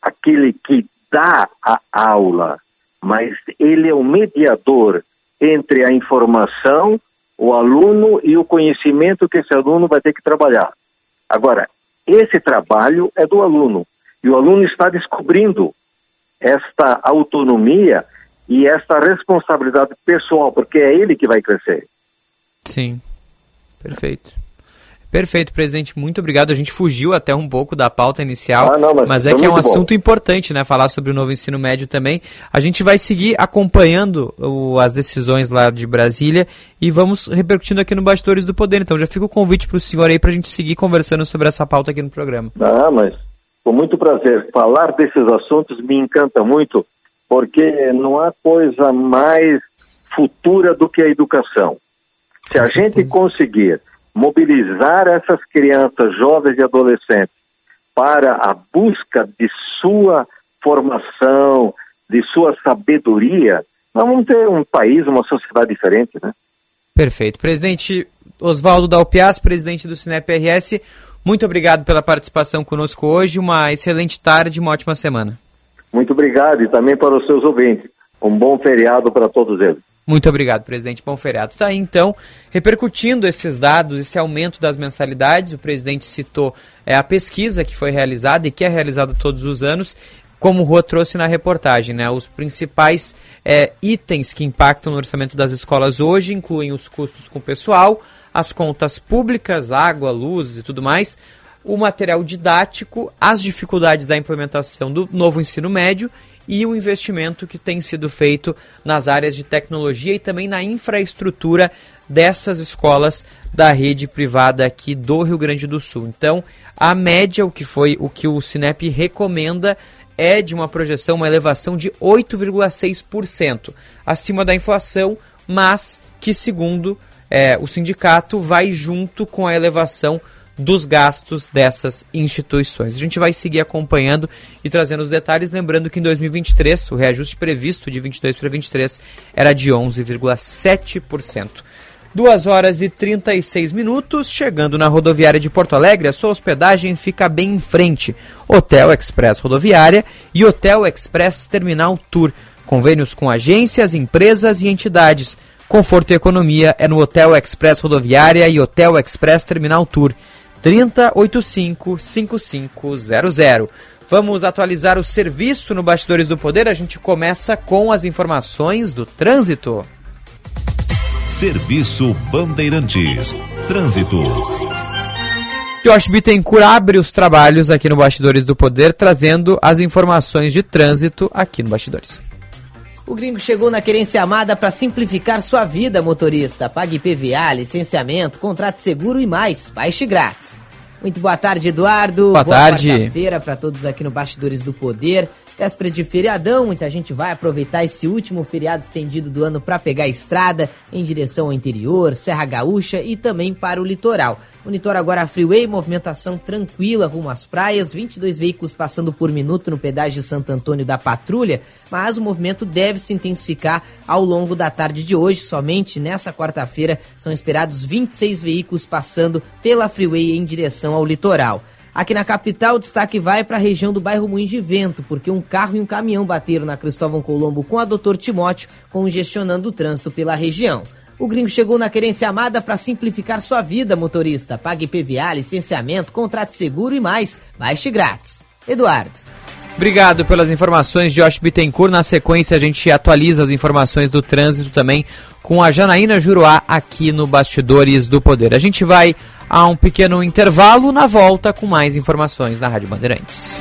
Speaker 11: aquele que dá a aula, mas ele é o mediador entre a informação, o aluno e o conhecimento que esse aluno vai ter que trabalhar. Agora, esse trabalho é do aluno e o aluno está descobrindo esta autonomia e esta responsabilidade pessoal, porque é ele que vai crescer.
Speaker 3: Sim, perfeito. Perfeito, presidente. Muito obrigado. A gente fugiu até um pouco da pauta inicial, ah, não, mas, mas, é que é um bom. assunto importante, né? Falar sobre o novo ensino médio também. A gente vai seguir acompanhando o, as decisões lá de Brasília e vamos repercutindo aqui no Bastidores do Poder. Então já fica o convite para o senhor aí para a gente seguir conversando sobre essa pauta aqui no programa.
Speaker 11: Ah, mas com muito prazer. Falar desses assuntos me encanta muito, porque não há coisa mais futura do que a educação. Se a gente conseguir mobilizar essas crianças, jovens e adolescentes para a busca de sua formação, de sua sabedoria, nós vamos ter um país, uma sociedade diferente, né?
Speaker 3: Perfeito. Presidente Oswaldo Dalpias, presidente do Cinep RS, muito obrigado pela participação conosco hoje. Uma excelente tarde, uma ótima semana.
Speaker 11: Muito obrigado e também para os seus ouvintes. Um bom feriado para todos eles.
Speaker 3: Muito obrigado, presidente. Bom feriado. Está aí, então, repercutindo esses dados, esse aumento das mensalidades. O presidente citou é, a pesquisa que foi realizada e que é realizada todos os anos, como o Rua trouxe na reportagem. Né? Os principais é, itens que impactam no orçamento das escolas hoje incluem os custos com o pessoal, as contas públicas, água, luz e tudo mais, o material didático, as dificuldades da implementação do novo ensino médio e o investimento que tem sido feito nas áreas de tecnologia e também na infraestrutura dessas escolas da rede privada aqui do Rio Grande do Sul. Então, a média, o que foi o que o Cinep recomenda é de uma projeção, uma elevação de 8,6%, acima da inflação, mas que segundo é, o sindicato vai junto com a elevação dos gastos dessas instituições. A gente vai seguir acompanhando e trazendo os detalhes, lembrando que em 2023 o reajuste previsto de 22 para 23 era de 11,7%. 2 horas e 36 minutos, chegando na rodoviária de Porto Alegre, a sua hospedagem fica bem em frente. Hotel Express Rodoviária e Hotel Express Terminal Tour. Convênios com agências, empresas e entidades. Conforto e economia é no Hotel Express Rodoviária e Hotel Express Terminal Tour. 3085-5500. Vamos atualizar o serviço no Bastidores do Poder. A gente começa com as informações do trânsito.
Speaker 2: Serviço Bandeirantes. Trânsito.
Speaker 3: Josh Bittencourt abre os trabalhos aqui no Bastidores do Poder, trazendo as informações de trânsito aqui no Bastidores.
Speaker 12: O gringo chegou na querência amada para simplificar sua vida, motorista. Pague PVA, licenciamento, contrato seguro e mais. Baixe grátis. Muito boa tarde, Eduardo.
Speaker 3: Boa, boa tarde.
Speaker 12: Quarta-feira para todos aqui no Bastidores do Poder. Véspera de feriadão, muita gente vai aproveitar esse último feriado estendido do ano para pegar a estrada em direção ao interior, Serra Gaúcha e também para o litoral. Monitor agora a Freeway, movimentação tranquila rumo às praias, 22 veículos passando por minuto no pedágio de Santo Antônio da Patrulha, mas o movimento deve se intensificar ao longo da tarde de hoje. Somente nessa quarta-feira são esperados 26 veículos passando pela Freeway em direção ao litoral. Aqui na capital, o destaque vai para a região do bairro Moinhos de Vento, porque um carro e um caminhão bateram na Cristóvão Colombo com a Doutor Timóteo, congestionando o trânsito pela região. O gringo chegou na querência amada para simplificar sua vida, motorista. Pague PVA, licenciamento, contrato seguro e mais. Baixe grátis. Eduardo.
Speaker 3: Obrigado pelas informações, Josh Bittencourt. Na sequência, a gente atualiza as informações do trânsito também com a Janaína Juruá aqui no Bastidores do Poder. A gente vai a um pequeno intervalo na volta com mais informações na Rádio Bandeirantes.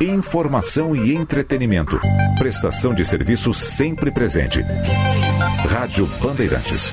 Speaker 2: Informação e entretenimento. Prestação de serviço sempre presente. Rádio Bandeirantes.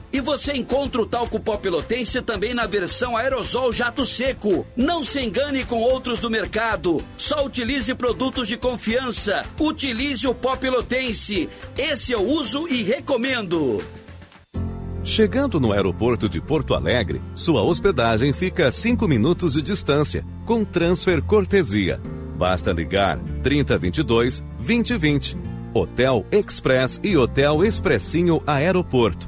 Speaker 7: E você encontra o talco pó pelotense também na versão aerosol jato seco. Não se engane com outros do mercado. Só utilize produtos de confiança. Utilize o pó pelotense. Esse eu uso e recomendo.
Speaker 2: Chegando no aeroporto de Porto Alegre, sua hospedagem fica a 5 minutos de distância, com transfer cortesia. Basta ligar 3022 2020. Hotel Express e Hotel Expressinho Aeroporto.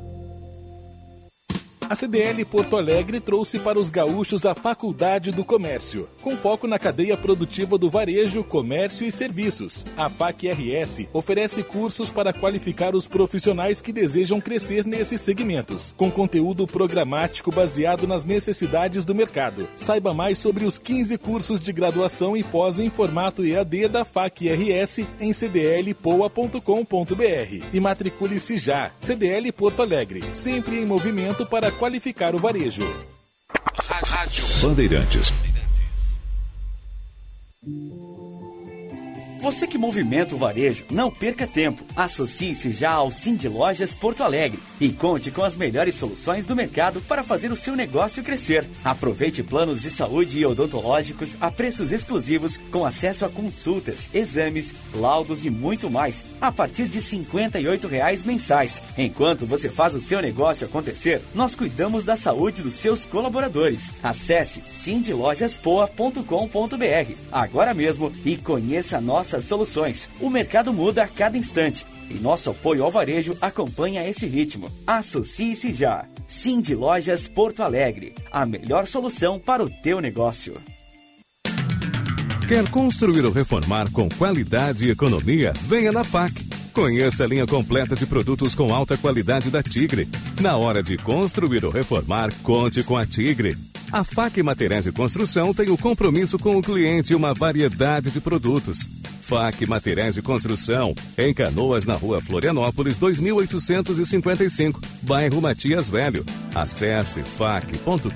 Speaker 13: A CDL Porto Alegre trouxe para os gaúchos a Faculdade do Comércio, com foco na cadeia produtiva do varejo, comércio e serviços. A FAC-RS oferece cursos para qualificar os profissionais que desejam crescer nesses segmentos, com conteúdo programático baseado nas necessidades do mercado. Saiba mais sobre os 15 cursos de graduação e pós em formato EAD da FAC-RS em cdlpoa.com.br. E matricule-se já. CDL Porto Alegre, sempre em movimento para qualificar o varejo.
Speaker 2: Rádio Bandeirantes.
Speaker 14: Você que movimenta o varejo, não perca tempo. Associe-se já ao Cindy Lojas Porto Alegre e conte com as melhores soluções do mercado para fazer o seu negócio crescer. Aproveite planos de saúde e odontológicos a preços exclusivos com acesso a consultas, exames, laudos e muito mais a partir de 58 reais mensais. Enquanto você faz o seu negócio acontecer, nós cuidamos da saúde dos seus colaboradores. Acesse cindylojaspoa.com.br agora mesmo e conheça a nossa nossas soluções. O mercado muda a cada instante e nosso apoio ao varejo acompanha esse ritmo. Associe-se já. Cindy Lojas Porto Alegre, a melhor solução para o teu negócio.
Speaker 2: Quer construir ou reformar com qualidade e economia? Venha na FAC. Conheça a linha completa de produtos com alta qualidade da Tigre. Na hora de construir ou reformar, conte com a Tigre. A FAC Materiais de Construção tem o compromisso com o cliente e uma variedade de produtos. FAC Materiais de Construção, em Canoas, na rua Florianópolis, 2855, bairro Matias Velho. Acesse fac.com.br.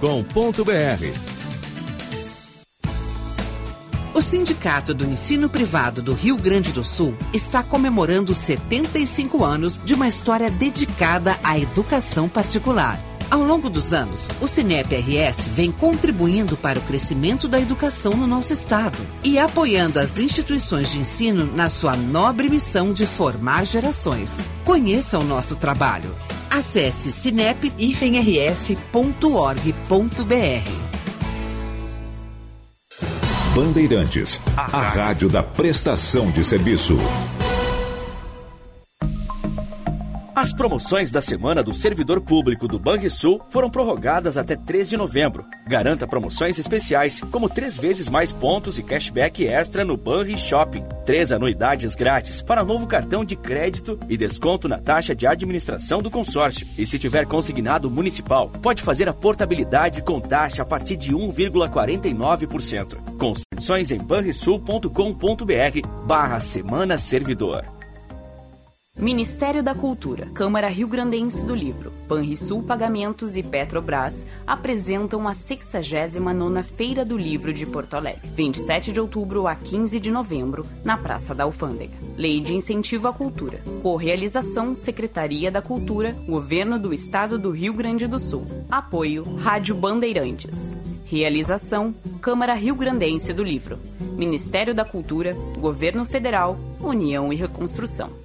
Speaker 15: O Sindicato do Ensino Privado do Rio Grande do Sul está comemorando 75 anos de uma história dedicada à educação particular. Ao longo dos anos, o Cinep RS vem contribuindo para o crescimento da educação no nosso estado e apoiando as instituições de ensino na sua nobre missão de formar gerações. Conheça o nosso trabalho. Acesse cinep-rs.org.br.
Speaker 16: Bandeirantes, a rádio da prestação de serviço.
Speaker 14: As promoções da semana do servidor público do Banrisul foram prorrogadas até 3 de novembro. Garanta promoções especiais, como três vezes mais pontos e cashback extra no Banri Shopping, três anuidades grátis para novo cartão de crédito e desconto na taxa de administração do consórcio. E se tiver consignado municipal, pode fazer a portabilidade com taxa a partir de 1,49%. Condições em banrisul.com.br barra Semana Servidor.
Speaker 17: Ministério da Cultura, Câmara Rio Grandense do Livro, Banrisul Pagamentos e Petrobras apresentam a 69ª Feira do Livro de Porto Alegre, 27 de outubro a 15 de novembro, na Praça da Alfândega. Lei de Incentivo à Cultura. Correalização Secretaria da Cultura, Governo do Estado do Rio Grande do Sul. Apoio Rádio Bandeirantes. Realização Câmara Rio Grandense do Livro, Ministério da Cultura, Governo Federal, União e Reconstrução.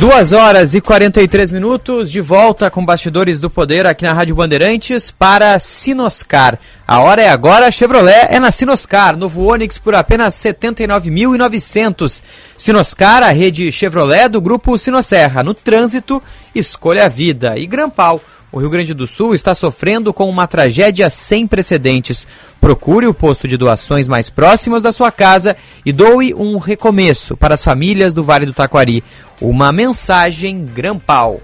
Speaker 3: Duas horas e 43 minutos, de volta com Bastidores do Poder aqui na Rádio Bandeirantes para Sinoscar. A hora é agora, Chevrolet é na Sinoscar, novo Onix por apenas 79.900. Sinoscar, a rede Chevrolet do grupo Sinosserra. No trânsito, escolha a vida. E Grampal, o Rio Grande do Sul está sofrendo com uma tragédia sem precedentes. Procure o posto de doações mais próximos da sua casa e doe um recomeço para as famílias do Vale do Taquari. Uma mensagem Grampal.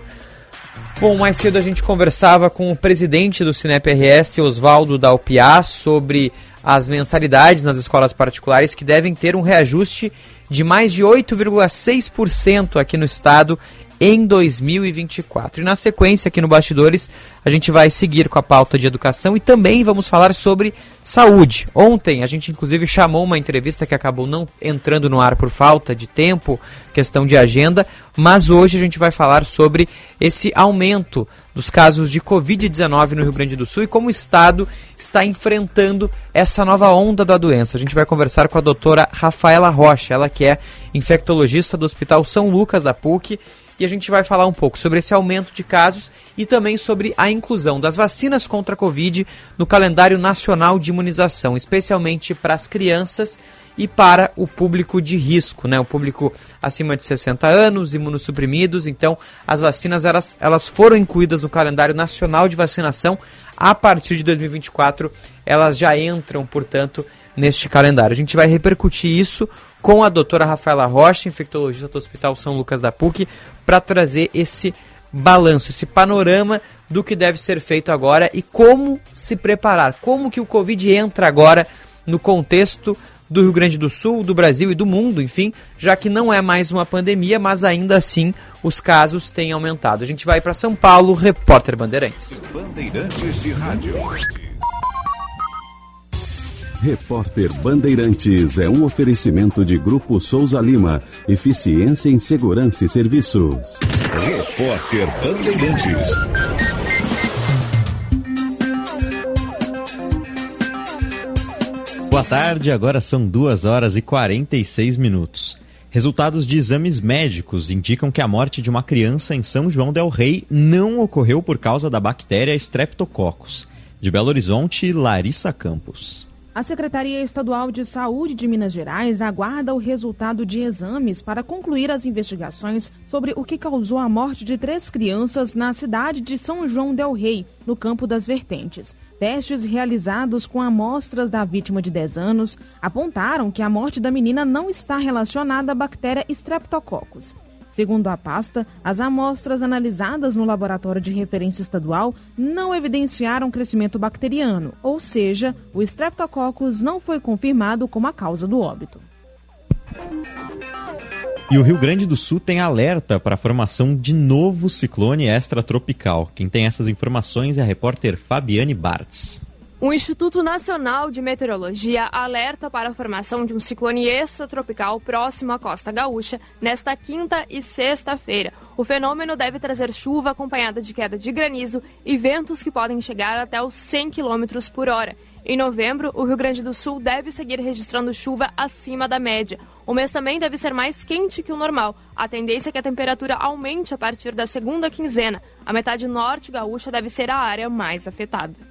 Speaker 3: Bom, mais cedo a gente conversava com o presidente do Cinep RS, Oswaldo Dalpiá, sobre as mensalidades nas escolas particulares que devem ter um reajuste de mais de 8,6% aqui no estado em 2024. E na sequência, aqui no Bastidores, a gente vai seguir com a pauta de educação e também vamos falar sobre saúde. Ontem, a gente inclusive chamou uma entrevista que acabou não entrando no ar por falta de tempo, questão de agenda, mas hoje a gente vai falar sobre esse aumento dos casos de Covid-19 no Rio Grande do Sul e como o Estado está enfrentando essa nova onda da doença. A gente vai conversar com a doutora Rafaela Rocha, ela que é infectologista do Hospital São Lucas da PUC e a gente vai falar um pouco sobre esse aumento de casos e também sobre a inclusão das vacinas contra a Covid no calendário nacional de imunização, especialmente para as crianças e para o público de risco, né? O público acima de 60 anos, imunossuprimidos. Então, as vacinas elas, elas foram incluídas no calendário nacional de vacinação. A partir de 2024, elas já entram, portanto, neste calendário. A gente vai repercutir isso com a doutora Rafaela Rocha, infectologista do Hospital São Lucas da PUC, para trazer esse balanço, esse panorama do que deve ser feito agora e como se preparar, como que o Covid entra agora no contexto do Rio Grande do Sul, do Brasil e do mundo, enfim, já que não é mais uma pandemia, mas ainda assim os casos têm aumentado. A gente vai para São Paulo, repórter Bandeirantes.
Speaker 16: Bandeirantes de Rádio.
Speaker 18: Repórter Bandeirantes é um oferecimento de Grupo Souza Lima. Eficiência em Segurança e Serviços.
Speaker 16: Repórter Bandeirantes.
Speaker 19: Boa tarde, agora são 2 horas e 46 minutos. Resultados de exames médicos indicam que a morte de uma criança em São João del Rei não ocorreu por causa da bactéria Streptococcus. De Belo Horizonte, Larissa Campos.
Speaker 20: A Secretaria Estadual de Saúde de Minas Gerais aguarda o resultado de exames para concluir as investigações sobre o que causou a morte de três crianças na cidade de São João Del Rei, no Campo das Vertentes. Testes realizados com amostras da vítima de 10 anos apontaram que a morte da menina não está relacionada à bactéria Streptococcus. Segundo a pasta, as amostras analisadas no laboratório de referência estadual não evidenciaram crescimento bacteriano, ou seja, o Streptococcus não foi confirmado como a causa do óbito.
Speaker 19: E o Rio Grande do Sul tem alerta para a formação de novo ciclone extratropical. Quem tem essas informações é a repórter Fabiane Bartz.
Speaker 4: O Instituto Nacional de Meteorologia alerta para a formação de um ciclone extratropical próximo à costa gaúcha nesta quinta e sexta-feira. O fenômeno deve trazer chuva acompanhada de queda de granizo e ventos que podem chegar até os 100 km por hora. Em novembro, o Rio Grande do Sul deve seguir registrando chuva acima da média. O mês também deve ser mais quente que o normal. A tendência é que a temperatura aumente a partir da segunda quinzena. A metade norte gaúcha deve ser a área mais afetada.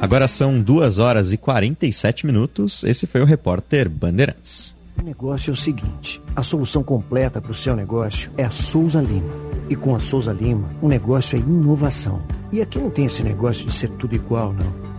Speaker 19: Agora são 2 horas e 47 minutos. Esse foi o repórter Bandeirantes.
Speaker 21: O negócio é o seguinte: a solução completa para o seu negócio é a Souza Lima. E com a Souza Lima, o negócio é inovação. E aqui não tem esse negócio de ser tudo igual, não.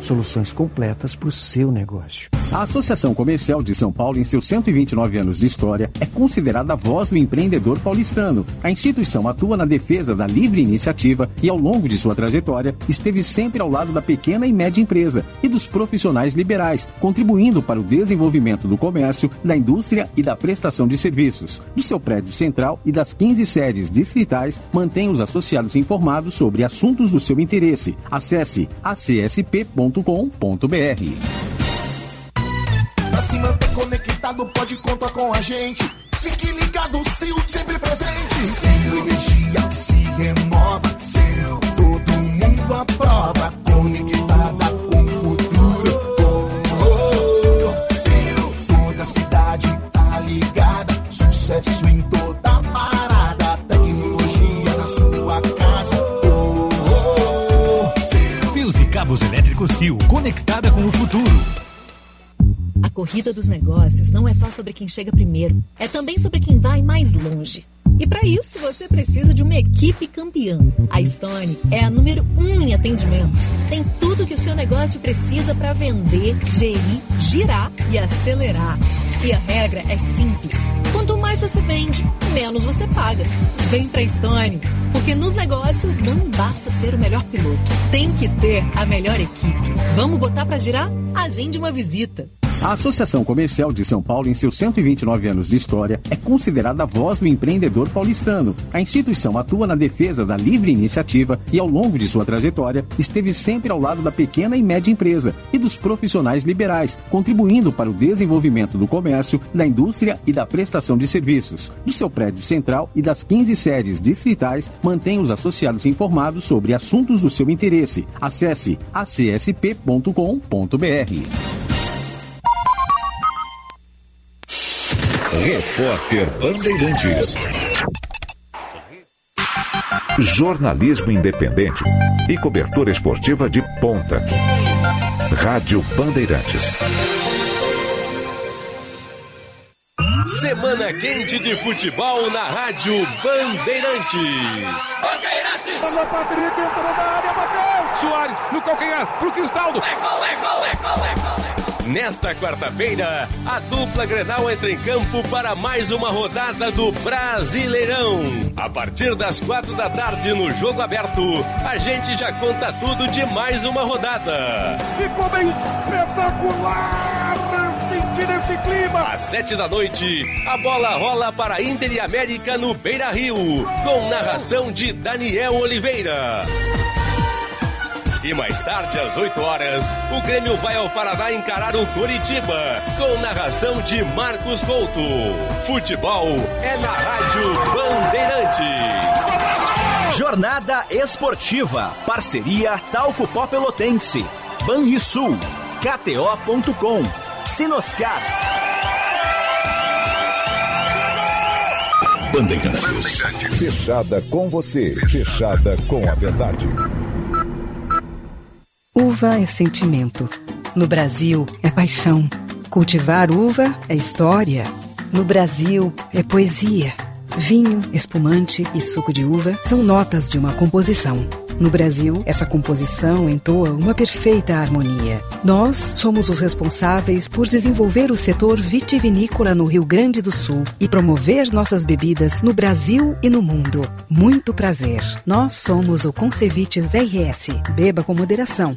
Speaker 21: Soluções completas para o seu negócio.
Speaker 22: A Associação Comercial de São Paulo, em seus 129 anos de história, é considerada a voz do empreendedor paulistano. A instituição atua na defesa da livre iniciativa e, ao longo de sua trajetória, esteve sempre ao lado da pequena e média empresa e dos profissionais liberais, contribuindo para o desenvolvimento do comércio, da indústria e da prestação de serviços. Do seu prédio central e das 15 sedes distritais, mantém os associados informados sobre assuntos do seu interesse. Acesse acsp.com com.br
Speaker 23: Pra se manter conectado, pode contar com a gente. Fique ligado, Sil, sempre presente. Sil, energia que se renova. Sil, todo mundo aprova. Conectada com o futuro. Oh, oh, oh. Sil, toda cidade tá ligada. Sucesso em toda Sil,
Speaker 24: conectada com o futuro.
Speaker 25: A corrida dos negócios não é só sobre quem chega primeiro, é também sobre quem vai mais longe. E para isso você precisa de uma equipe campeã. A Stone é a número um em atendimento. Tem tudo que o seu negócio precisa para vender, gerir, girar e acelerar. E a regra é simples: quanto mais você vende, menos você paga. Vem pra Stone, porque nos negócios não basta ser o melhor piloto, tem que ter a melhor equipe. Vamos botar para girar? Agende uma visita.
Speaker 22: A Associação Comercial de São Paulo, em seus 129 anos de história, é considerada a voz do empreendedor paulistano. A instituição atua na defesa da livre iniciativa e, ao longo de sua trajetória, esteve sempre ao lado da pequena e média empresa e dos profissionais liberais, contribuindo para o desenvolvimento do comércio, da indústria e da prestação de serviços. Do seu prédio central e das 15 sedes distritais, mantém os associados informados sobre assuntos do seu interesse. Acesse acsp.com.br.
Speaker 16: Repórter Bandeirantes. Jornalismo independente e cobertura esportiva de ponta. Rádio Bandeirantes.
Speaker 2: Semana quente de futebol na Rádio Bandeirantes.
Speaker 23: Bandeirantes! Olha Patrick, entrou na área, bateu!
Speaker 2: Soares no calcanhar pro Cristaldo.
Speaker 23: É gol, é gol, é gol, é gol!
Speaker 2: Nesta quarta-feira, a dupla Grenal entra em campo para mais uma rodada do Brasileirão. A partir das quatro da tarde no Jogo Aberto, a gente já conta tudo de mais uma rodada.
Speaker 23: Ficou bem espetacular! Sentir esse clima!
Speaker 2: Às sete da noite, a bola rola para Inter e América no Beira Rio, com narração de Daniel Oliveira. E mais tarde, às 8 horas, o Grêmio vai ao Paraná encarar o Curitiba, com narração de Marcos Couto. Futebol é na Rádio Bandeirantes.
Speaker 26: Jornada Esportiva. Parceria Talco Pó Pelotense. Banrisul. KTO.com. Sinoscar.
Speaker 16: Bandeirantes. Fechada com você. Fechada com a verdade.
Speaker 27: Uva é sentimento. No Brasil, é paixão. Cultivar uva é história. No Brasil, é poesia. Vinho, espumante e suco de uva são notas de uma composição. No Brasil, essa composição entoa uma perfeita harmonia. Nós somos os responsáveis por desenvolver o setor vitivinícola no Rio Grande do Sul e promover nossas bebidas no Brasil e no mundo. Muito prazer. Nós somos o Concevites RS. Beba com moderação.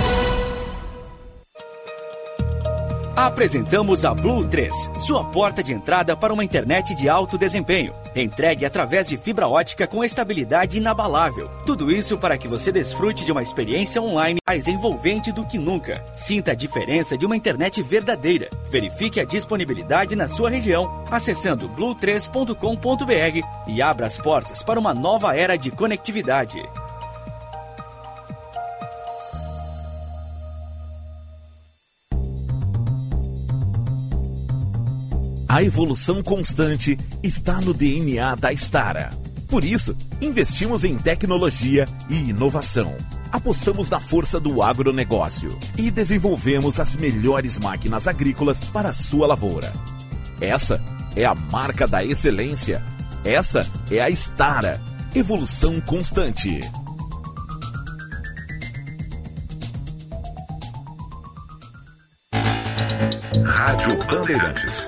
Speaker 14: Apresentamos a Blue 3, sua porta de entrada para uma internet de alto desempenho. Entregue através de fibra ótica com estabilidade inabalável. Tudo isso para que você desfrute de uma experiência online mais envolvente do que nunca. Sinta a diferença de uma internet verdadeira. Verifique a disponibilidade na sua região, acessando blue3.com.br e abra as portas para uma nova era de conectividade.
Speaker 28: A evolução constante está no DNA da Stara. Por isso, investimos em tecnologia e inovação. Apostamos na força do agronegócio e desenvolvemos as melhores máquinas agrícolas para a sua lavoura. Essa é a marca da excelência. Essa é a Stara. Evolução constante.
Speaker 16: Rádio Bandeirantes.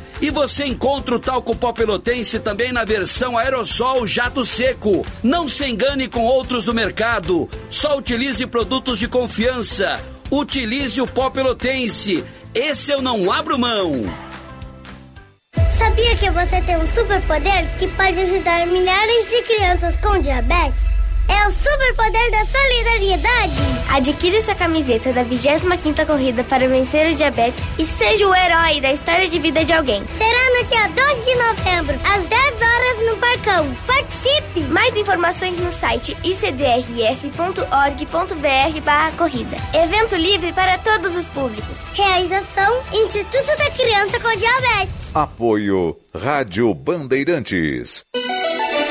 Speaker 7: E você encontra o talco pó pelotense também na versão aerossol jato seco. Não se engane com outros do mercado. Só utilize produtos de confiança. Utilize o pó pelotense. Esse eu não abro mão.
Speaker 29: Sabia que você tem um superpoder que pode ajudar milhares de crianças com diabetes? É o superpoder da solidariedade.
Speaker 30: Adquira sua camiseta da 25ª Corrida para vencer o diabetes e seja o herói da história de vida de alguém.
Speaker 29: Será no dia 12 de novembro, às 10 horas no Parcão. Participe!
Speaker 30: Mais informações no site icdrs.org.br barra corrida. Evento livre para todos os públicos.
Speaker 29: Realização Instituto da Criança com Diabetes.
Speaker 16: Apoio Rádio Bandeirantes.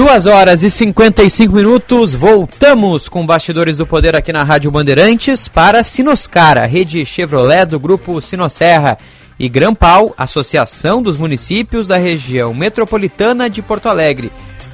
Speaker 3: Duas horas e 55 minutos, voltamos com Bastidores do Poder aqui na Rádio Bandeirantes para Sinoscara, rede Chevrolet do Grupo Sinosserra e Grampal, Associação dos Municípios da Região Metropolitana de Porto Alegre.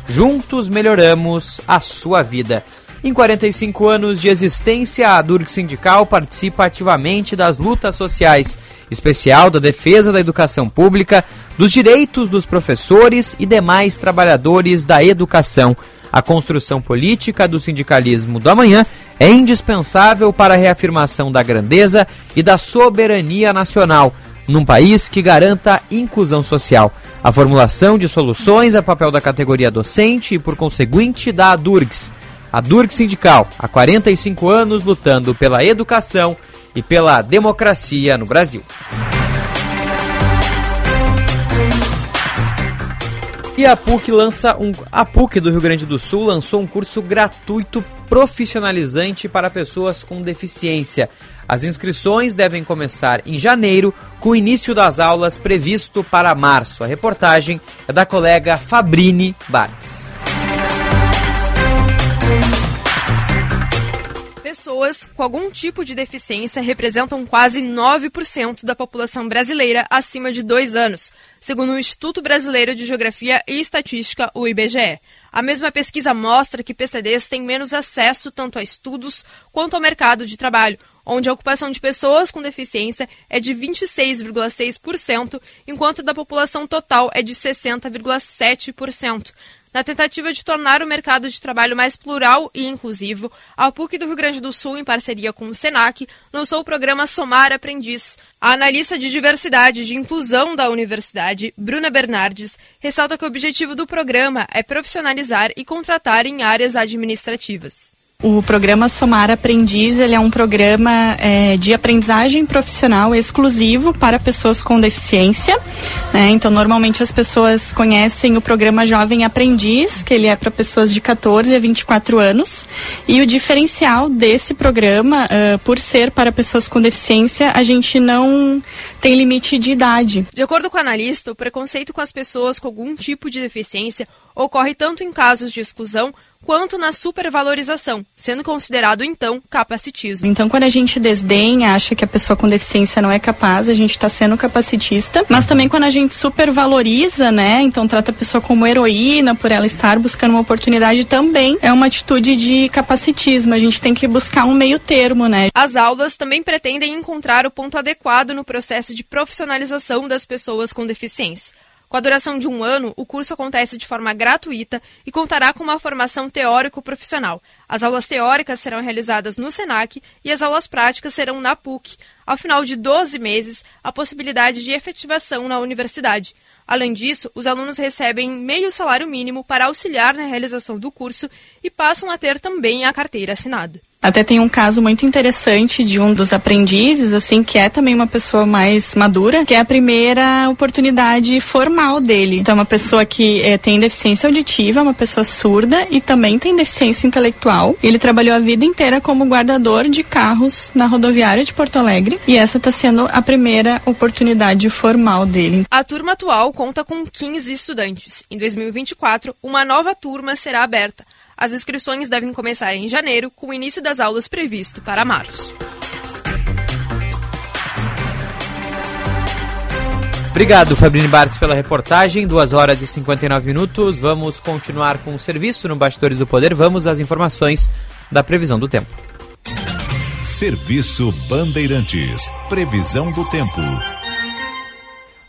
Speaker 3: Juntos melhoramos a sua vida. Em 45 anos de existência, a Durg Sindical participa ativamente das lutas sociais, especial da defesa da educação pública, dos direitos dos professores e demais trabalhadores da educação. A construção política do sindicalismo do amanhã é indispensável para a reafirmação da grandeza e da soberania nacional, num país que garanta inclusão social. A formulação de soluções é papel da categoria docente e, por conseguinte, da ADURGS. A DURG Sindical, há 45 anos lutando pela educação e pela democracia no Brasil. E a PUC lança um. A PUC do Rio Grande do Sul lançou um curso gratuito profissionalizante para pessoas com deficiência. As inscrições devem começar em janeiro, com o início das aulas previsto para março. A reportagem é da colega Fabrini Bartes.
Speaker 4: Pessoas com algum tipo de deficiência representam quase 9% da população brasileira acima de 2 anos, segundo o Instituto Brasileiro de Geografia e Estatística, o IBGE. A mesma pesquisa mostra que PCDs têm menos acesso tanto a estudos quanto ao mercado de trabalho, onde a ocupação de pessoas com deficiência é de 26,6%, enquanto da população total é de 60,7%. Na tentativa de tornar o mercado de trabalho mais plural e inclusivo, a PUC do Rio Grande do Sul, em parceria com o SENAC, lançou o programa Somar Aprendiz. A analista de diversidade e de inclusão da universidade, Bruna Bernardes, ressalta que o objetivo do programa é profissionalizar e contratar em áreas administrativas.
Speaker 31: O programa Somar Aprendiz ele é um programa é, de aprendizagem profissional exclusivo para pessoas com deficiência. Né? Então, normalmente as pessoas conhecem o programa Jovem Aprendiz, que ele é para pessoas de 14 a 24 anos. E o diferencial desse programa, uh, por ser para pessoas com deficiência, a gente não tem limite de idade.
Speaker 4: De acordo com o analista, o preconceito com as pessoas com algum tipo de deficiência ocorre tanto em casos de exclusão quanto na supervalorização, sendo considerado então capacitismo.
Speaker 31: Então, quando a gente desdenha, acha que a pessoa com deficiência não é capaz, a gente está sendo capacitista. Mas também quando a gente supervaloriza, né? Então trata a pessoa como heroína por ela estar buscando uma oportunidade, também é uma atitude de capacitismo. A gente tem que buscar um meio termo, né?
Speaker 4: As aulas também pretendem encontrar o ponto adequado no processo de profissionalização das pessoas com deficiência. Com a duração de um ano, o curso acontece de forma gratuita e contará com uma formação teórico-profissional. As aulas teóricas serão realizadas no SENAC e as aulas práticas serão na PUC. Ao final de 12 meses, a possibilidade de efetivação na universidade. Além disso, os alunos recebem meio salário mínimo para auxiliar na realização do curso e passam a ter também a carteira assinada.
Speaker 31: Até tem um caso muito interessante de um dos aprendizes, assim, que é também uma pessoa mais madura, que é a primeira oportunidade formal dele. Então, é uma pessoa que é, tem deficiência auditiva, uma pessoa surda e também tem deficiência intelectual. Ele trabalhou a vida inteira como guardador de carros na rodoviária de Porto Alegre e essa está sendo a primeira oportunidade formal dele.
Speaker 4: A turma atual conta com 15 estudantes. Em 2024, uma nova turma será aberta. As inscrições devem começar em janeiro, com o início das aulas previsto para março.
Speaker 3: Obrigado, Fabrini Bartes, pela reportagem. 2 horas e 59 minutos. Vamos continuar com o serviço no Bastidores do Poder. Vamos às informações da previsão do tempo.
Speaker 16: Serviço Bandeirantes. Previsão do tempo.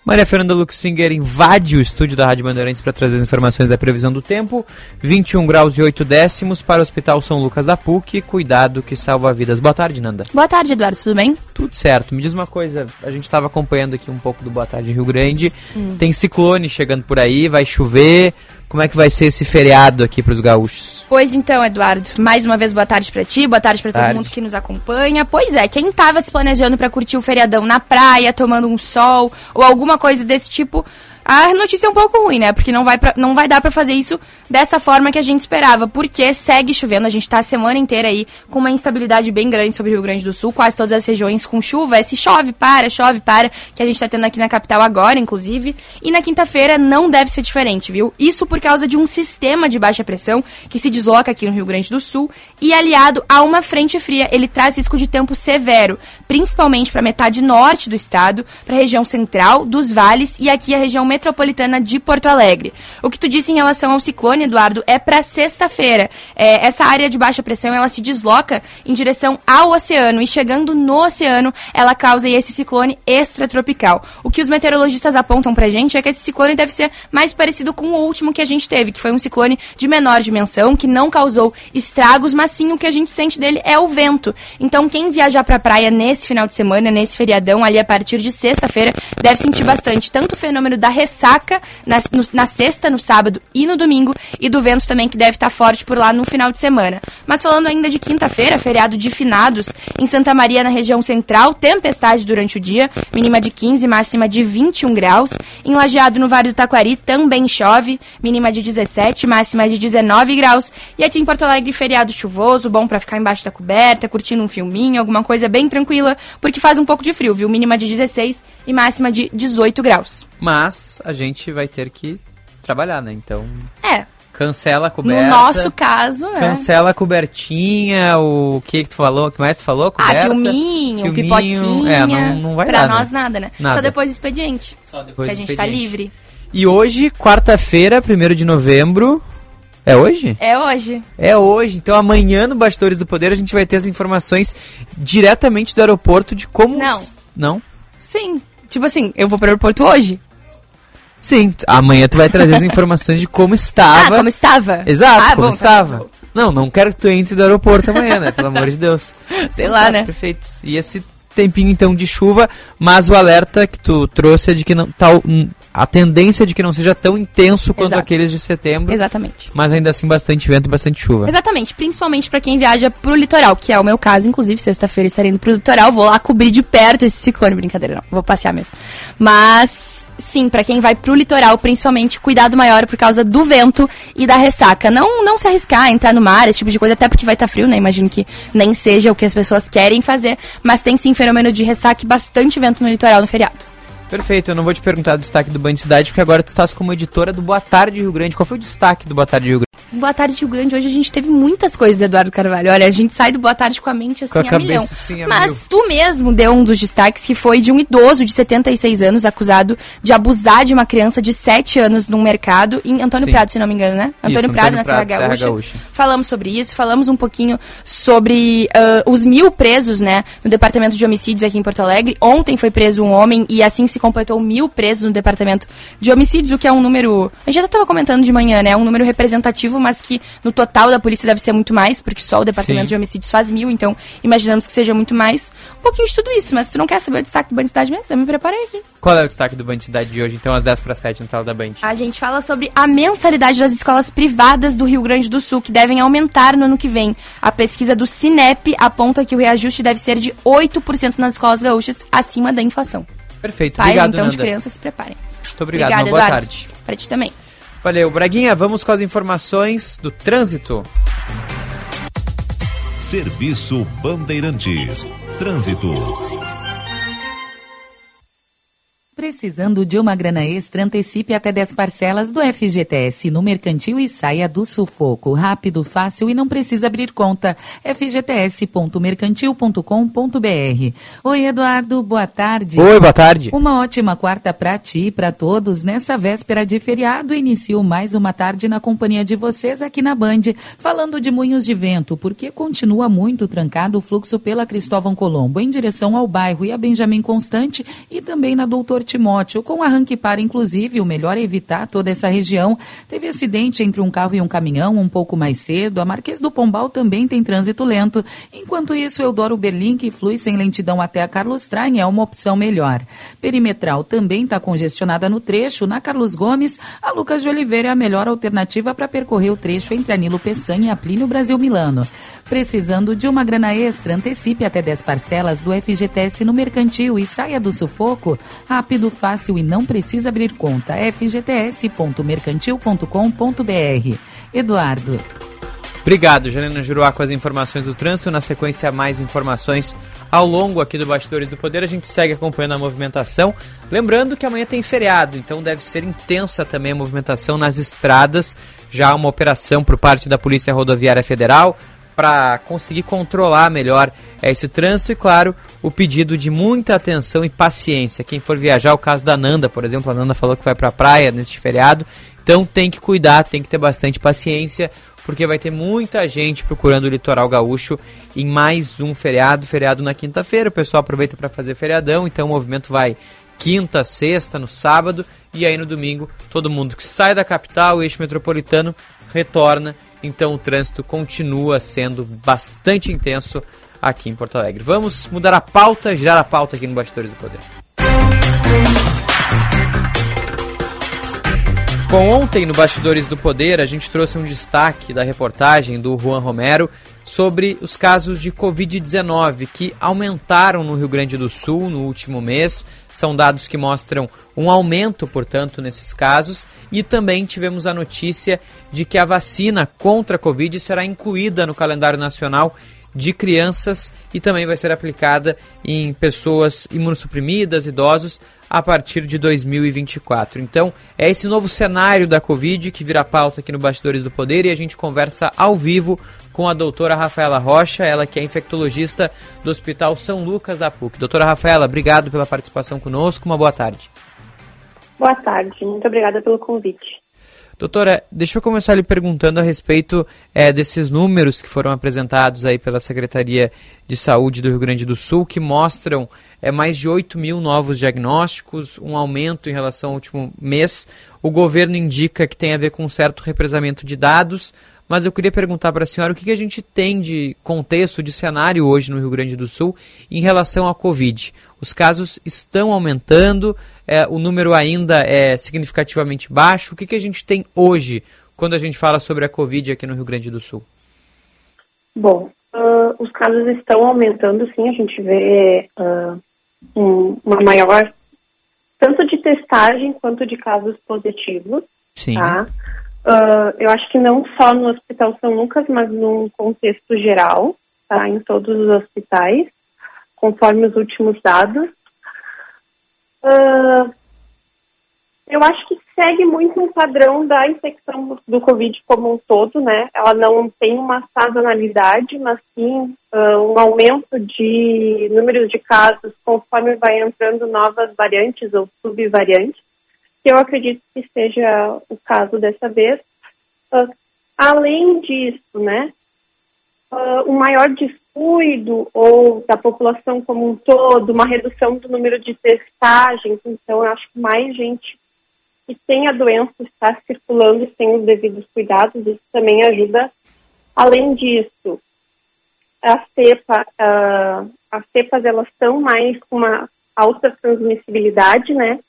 Speaker 3: Maria Fernanda Luxinger invade o estúdio da Rádio Bandeirantes para trazer as informações da previsão do tempo. 21 graus e 8 décimos para o Hospital São Lucas da PUC. Cuidado que salva vidas. Boa tarde, Nanda.
Speaker 32: Boa tarde, Eduardo. Tudo bem?
Speaker 3: Tudo certo. Me diz uma coisa. A gente estava acompanhando aqui um pouco do Boa Tarde Rio Grande. Hum. Tem ciclone chegando por aí, vai chover. Como é que vai ser esse feriado aqui para os gaúchos?
Speaker 32: Pois então, Eduardo, mais uma vez boa tarde para ti, boa tarde para todo mundo que nos acompanha. Pois é, quem tava se planejando para curtir o feriadão na praia, tomando um sol ou alguma coisa desse tipo, a notícia é um pouco ruim, né? Porque não vai, pra, não vai dar para fazer isso dessa forma que a gente esperava. Porque segue chovendo, a gente tá a semana inteira aí com uma instabilidade bem grande sobre o Rio Grande do Sul, quase todas as regiões com chuva. É se chove, para, chove, para, que a gente tá tendo aqui na capital agora, inclusive. E na quinta-feira não deve ser diferente, viu? Isso por causa de um sistema de baixa pressão que se desloca aqui no Rio Grande do Sul e aliado a uma frente fria, ele traz risco de tempo severo, principalmente para metade norte do estado, para a região central, dos vales e aqui a região metropolitana de Porto Alegre. O que tu disse em relação ao ciclone, Eduardo, é para sexta-feira. É, essa área de baixa pressão ela se desloca em direção ao oceano e chegando no oceano, ela causa esse ciclone extratropical. O que os meteorologistas apontam pra gente é que esse ciclone deve ser mais parecido com o último que a gente teve, que foi um ciclone de menor dimensão, que não causou estragos, mas sim o que a gente sente dele é o vento. Então, quem viajar pra praia nesse final de semana, nesse feriadão, ali a partir de sexta-feira, deve sentir bastante tanto o fenômeno da ressaca na, no, na sexta, no sábado e no domingo, e do vento também que deve estar forte por lá no final de semana. Mas falando ainda de quinta-feira, feriado de finados, em Santa Maria, na região central, tempestade durante o dia, mínima de 15, máxima de 21 graus. Em Lajeado, no Vale do Taquari, também chove, mínima de 17, máxima de 19 graus. E aqui em Porto Alegre, feriado chuvoso, bom para ficar embaixo da coberta, curtindo um filminho, alguma coisa bem tranquila, porque faz um pouco de frio, viu? Mínima de 16 e máxima de 18 graus.
Speaker 3: Mas a gente vai ter que trabalhar, né? Então.
Speaker 32: É.
Speaker 3: Cancela a coberta.
Speaker 32: No nosso caso, né?
Speaker 3: Cancela a cobertinha, o que que tu falou? O que mais tu falou? Coberta,
Speaker 32: ah, filminho,
Speaker 3: filminho,
Speaker 32: pipoquinha.
Speaker 3: É, não, não vai
Speaker 32: pra
Speaker 3: dar,
Speaker 32: nós
Speaker 3: né?
Speaker 32: nada, né?
Speaker 3: Nada.
Speaker 32: Só depois do expediente.
Speaker 3: Só depois
Speaker 32: que a gente tá livre.
Speaker 3: E hoje, quarta-feira, 1 de novembro. É hoje?
Speaker 32: É hoje.
Speaker 3: É hoje. Então amanhã no Bastidores do Poder a gente vai ter as informações diretamente do aeroporto de como.
Speaker 32: Não.
Speaker 3: Não?
Speaker 32: Sim. Tipo assim, eu vou pro aeroporto hoje.
Speaker 3: Sim, amanhã tu vai trazer as informações de como estava.
Speaker 32: Ah, como estava?
Speaker 3: Exato,
Speaker 32: Ah,
Speaker 3: como
Speaker 32: bom, tá
Speaker 3: estava. Não, não quero que tu entre do aeroporto amanhã, né? Pelo amor de Deus.
Speaker 32: Sei
Speaker 3: Então
Speaker 32: lá,
Speaker 3: tá,
Speaker 32: né?
Speaker 3: Perfeito. E esse tempinho então de chuva, mas o alerta que tu trouxe é de que não tá hum, a tendência de que não seja tão intenso quanto
Speaker 32: Exato.
Speaker 3: aqueles de setembro.
Speaker 32: Exatamente.
Speaker 3: Mas ainda assim bastante vento e bastante chuva.
Speaker 32: Exatamente, principalmente pra quem viaja pro litoral, que é o meu caso, inclusive sexta-feira estarei indo pro litoral, vou lá cobrir de perto esse ciclone, brincadeira não, vou passear mesmo. Mas sim, pra quem vai pro litoral, principalmente cuidado maior por causa do vento e da ressaca. Não não se arriscar entrar no mar, esse tipo de coisa, até porque vai estar frio, né? Imagino que nem seja o que as pessoas querem fazer, mas tem sim fenômeno de ressaca e bastante vento no litoral no feriado.
Speaker 3: Perfeito, eu não vou te perguntar do destaque do Band Cidade, porque agora tu estás como editora do Boa Tarde Rio Grande. Qual foi o destaque do Boa Tarde Rio Grande?
Speaker 32: Boa tarde, Rio Grande. Hoje a gente teve muitas coisas, Eduardo Carvalho. Olha, a gente sai do Boa Tarde com a mente assim
Speaker 3: Com a
Speaker 32: a,
Speaker 3: cabeça,
Speaker 32: milhão.
Speaker 3: assim, a
Speaker 32: Mas
Speaker 3: mil.
Speaker 32: tu mesmo deu um dos destaques que foi de um idoso de 76 anos acusado de abusar de uma criança de 7 anos num mercado em Antônio
Speaker 3: Sim.
Speaker 32: Prado, se não me engano, né? Antônio
Speaker 3: Isso,
Speaker 32: Prado,
Speaker 3: Antônio
Speaker 32: na Serra
Speaker 3: Prado, Serra
Speaker 32: Gaúcha.
Speaker 3: Gaúcha.
Speaker 32: Falamos sobre isso, falamos um pouquinho sobre ah, os mil presos, né, no departamento de homicídios aqui em Porto Alegre. Ontem foi preso um homem e assim se completou mil presos no departamento de homicídios, o que é um número. A gente já estava comentando de manhã, né? É um número representativo, mas que no total da polícia deve ser muito mais, porque só o departamento
Speaker 3: Sim.
Speaker 32: de homicídios faz mil, então imaginamos que seja muito mais. Um pouquinho de tudo isso, mas se tu não quer saber o destaque do Band Cidade mesmo, eu me preparei aqui.
Speaker 3: Qual é o destaque do Band Cidade de hoje? Então, às 10 para 7 na tela da Band.
Speaker 32: A gente fala sobre a mensalidade das escolas privadas do Rio Grande do Sul, que devem aumentar no ano que vem. A pesquisa do Cinep aponta que o reajuste deve ser de 8% nas escolas gaúchas, acima da inflação.
Speaker 3: Perfeito,
Speaker 32: Pais,
Speaker 3: obrigado,
Speaker 32: então, de
Speaker 3: Nanda.
Speaker 32: crianças, se preparem.
Speaker 3: Muito obrigado,
Speaker 32: Obrigada,
Speaker 3: uma boa
Speaker 32: Eduardo.
Speaker 3: tarde.
Speaker 32: Pra ti também.
Speaker 3: Valeu, Braguinha, vamos com as informações do trânsito.
Speaker 16: Serviço Bandeirantes. Trânsito.
Speaker 33: Precisando de uma grana extra, antecipe até 10 parcelas do FGTS no Mercantil e saia do sufoco. Rápido, fácil e não precisa abrir conta. fgts.mercantil.com.br Oi, Eduardo, boa tarde.
Speaker 3: Oi, boa tarde.
Speaker 33: Uma ótima quarta para ti e para todos. Nessa véspera de feriado, inicio mais uma tarde na companhia de vocês aqui na Band, falando de Moinhos de Vento, porque continua muito trancado o fluxo pela Cristóvão Colombo em direção ao bairro e a Benjamin Constante e também na Doutor Timóteo. Com arranque para, inclusive, o melhor é evitar toda essa região. Teve acidente entre um carro e um caminhão um pouco mais cedo. A Marquês do Pombal também tem trânsito lento. Enquanto isso, Eudoro Berlim, que flui sem lentidão até a Carlos Traem, é uma opção melhor. Perimetral também está congestionada no trecho. Na Carlos Gomes, a Lucas de Oliveira é a melhor alternativa para percorrer o trecho entre Anilo Peçanha e a Plínio Brasil Milano. Precisando de uma grana extra, antecipe até 10 parcelas do FGTS no mercantil e saia do sufoco. Rápido, fácil e não precisa abrir conta. fgts.mercantil.com.br. Eduardo.
Speaker 3: Obrigado, Janina Juruá, com as informações do trânsito. Na sequência, mais informações ao longo aqui do Bastidores do Poder. A gente segue acompanhando a movimentação. Lembrando que amanhã tem feriado, então deve ser intensa também a movimentação nas estradas. Já uma operação por parte da Polícia Rodoviária Federal para conseguir controlar melhor eh, esse trânsito e, claro, o pedido de muita atenção e paciência. Quem for viajar, o caso da Nanda, por exemplo, a Nanda falou que vai para a praia neste feriado, então tem que cuidar, tem que ter bastante paciência, porque vai ter muita gente procurando o litoral gaúcho em mais um feriado, feriado na quinta-feira. O pessoal aproveita para fazer feriadão, então o movimento vai quinta, sexta, no sábado e aí no domingo todo mundo que sai da capital, o eixo metropolitano, retorna. Então o trânsito continua sendo bastante intenso aqui em Porto Alegre. Vamos mudar a pauta, girar a pauta aqui no Bastidores do Poder. Bom, ontem no Bastidores do Poder a gente trouxe um destaque da reportagem do Juan Romero sobre os casos de Covid-19 que aumentaram no Rio Grande do Sul no último mês. São dados que mostram um aumento, portanto, nesses casos. E também tivemos a notícia de que a vacina contra a Covid será incluída no calendário nacional de crianças e também vai ser aplicada em pessoas imunossuprimidas, idosos, a partir de 2024. Então, é esse novo cenário da Covid que vira pauta aqui no Bastidores do Poder e a gente conversa ao vivo com a doutora Rafaela Rocha, ela que é infectologista do Hospital São Lucas da PUC. Doutora Rafaela, obrigado pela participação conosco, uma boa tarde.
Speaker 34: Boa tarde, muito obrigada pelo convite.
Speaker 3: Doutora, deixa eu começar lhe perguntando a respeito é, desses números que foram apresentados aí pela Secretaria de Saúde do Rio Grande do Sul, que mostram é, mais de 8 mil novos diagnósticos, um aumento em relação ao último mês. O governo indica que tem a ver com um certo represamento de dados, mas eu queria perguntar para a senhora o que, que a gente tem de contexto, de cenário hoje no Rio Grande do Sul em relação à Covid. Os casos estão aumentando, é, o número ainda é significativamente baixo. O que, que a gente tem hoje quando a gente fala sobre a Covid aqui no Rio Grande do Sul?
Speaker 34: Bom, uh, os casos estão aumentando, sim. A gente vê uh, um, uma maior, tanto de testagem quanto de casos positivos.
Speaker 3: Sim.
Speaker 34: Tá? Uh, eu acho que não só no Hospital São Lucas, mas num contexto geral, tá? em todos os hospitais, conforme os últimos dados. Uh, eu acho que segue muito um padrão da infecção do Covid como um todo, né? Ela não tem uma sazonalidade, mas sim uh, um aumento de números de casos conforme vai entrando novas variantes ou subvariantes que eu acredito que seja o caso dessa vez. Uh, além disso, né, uh, um maior descuido ou da população como um todo, uma redução do número de testagens, então eu acho que mais gente que tem a doença está circulando sem os devidos cuidados, isso também ajuda. Além disso, a cepa, uh, as cepas elas estão mais com uma alta transmissibilidade, né?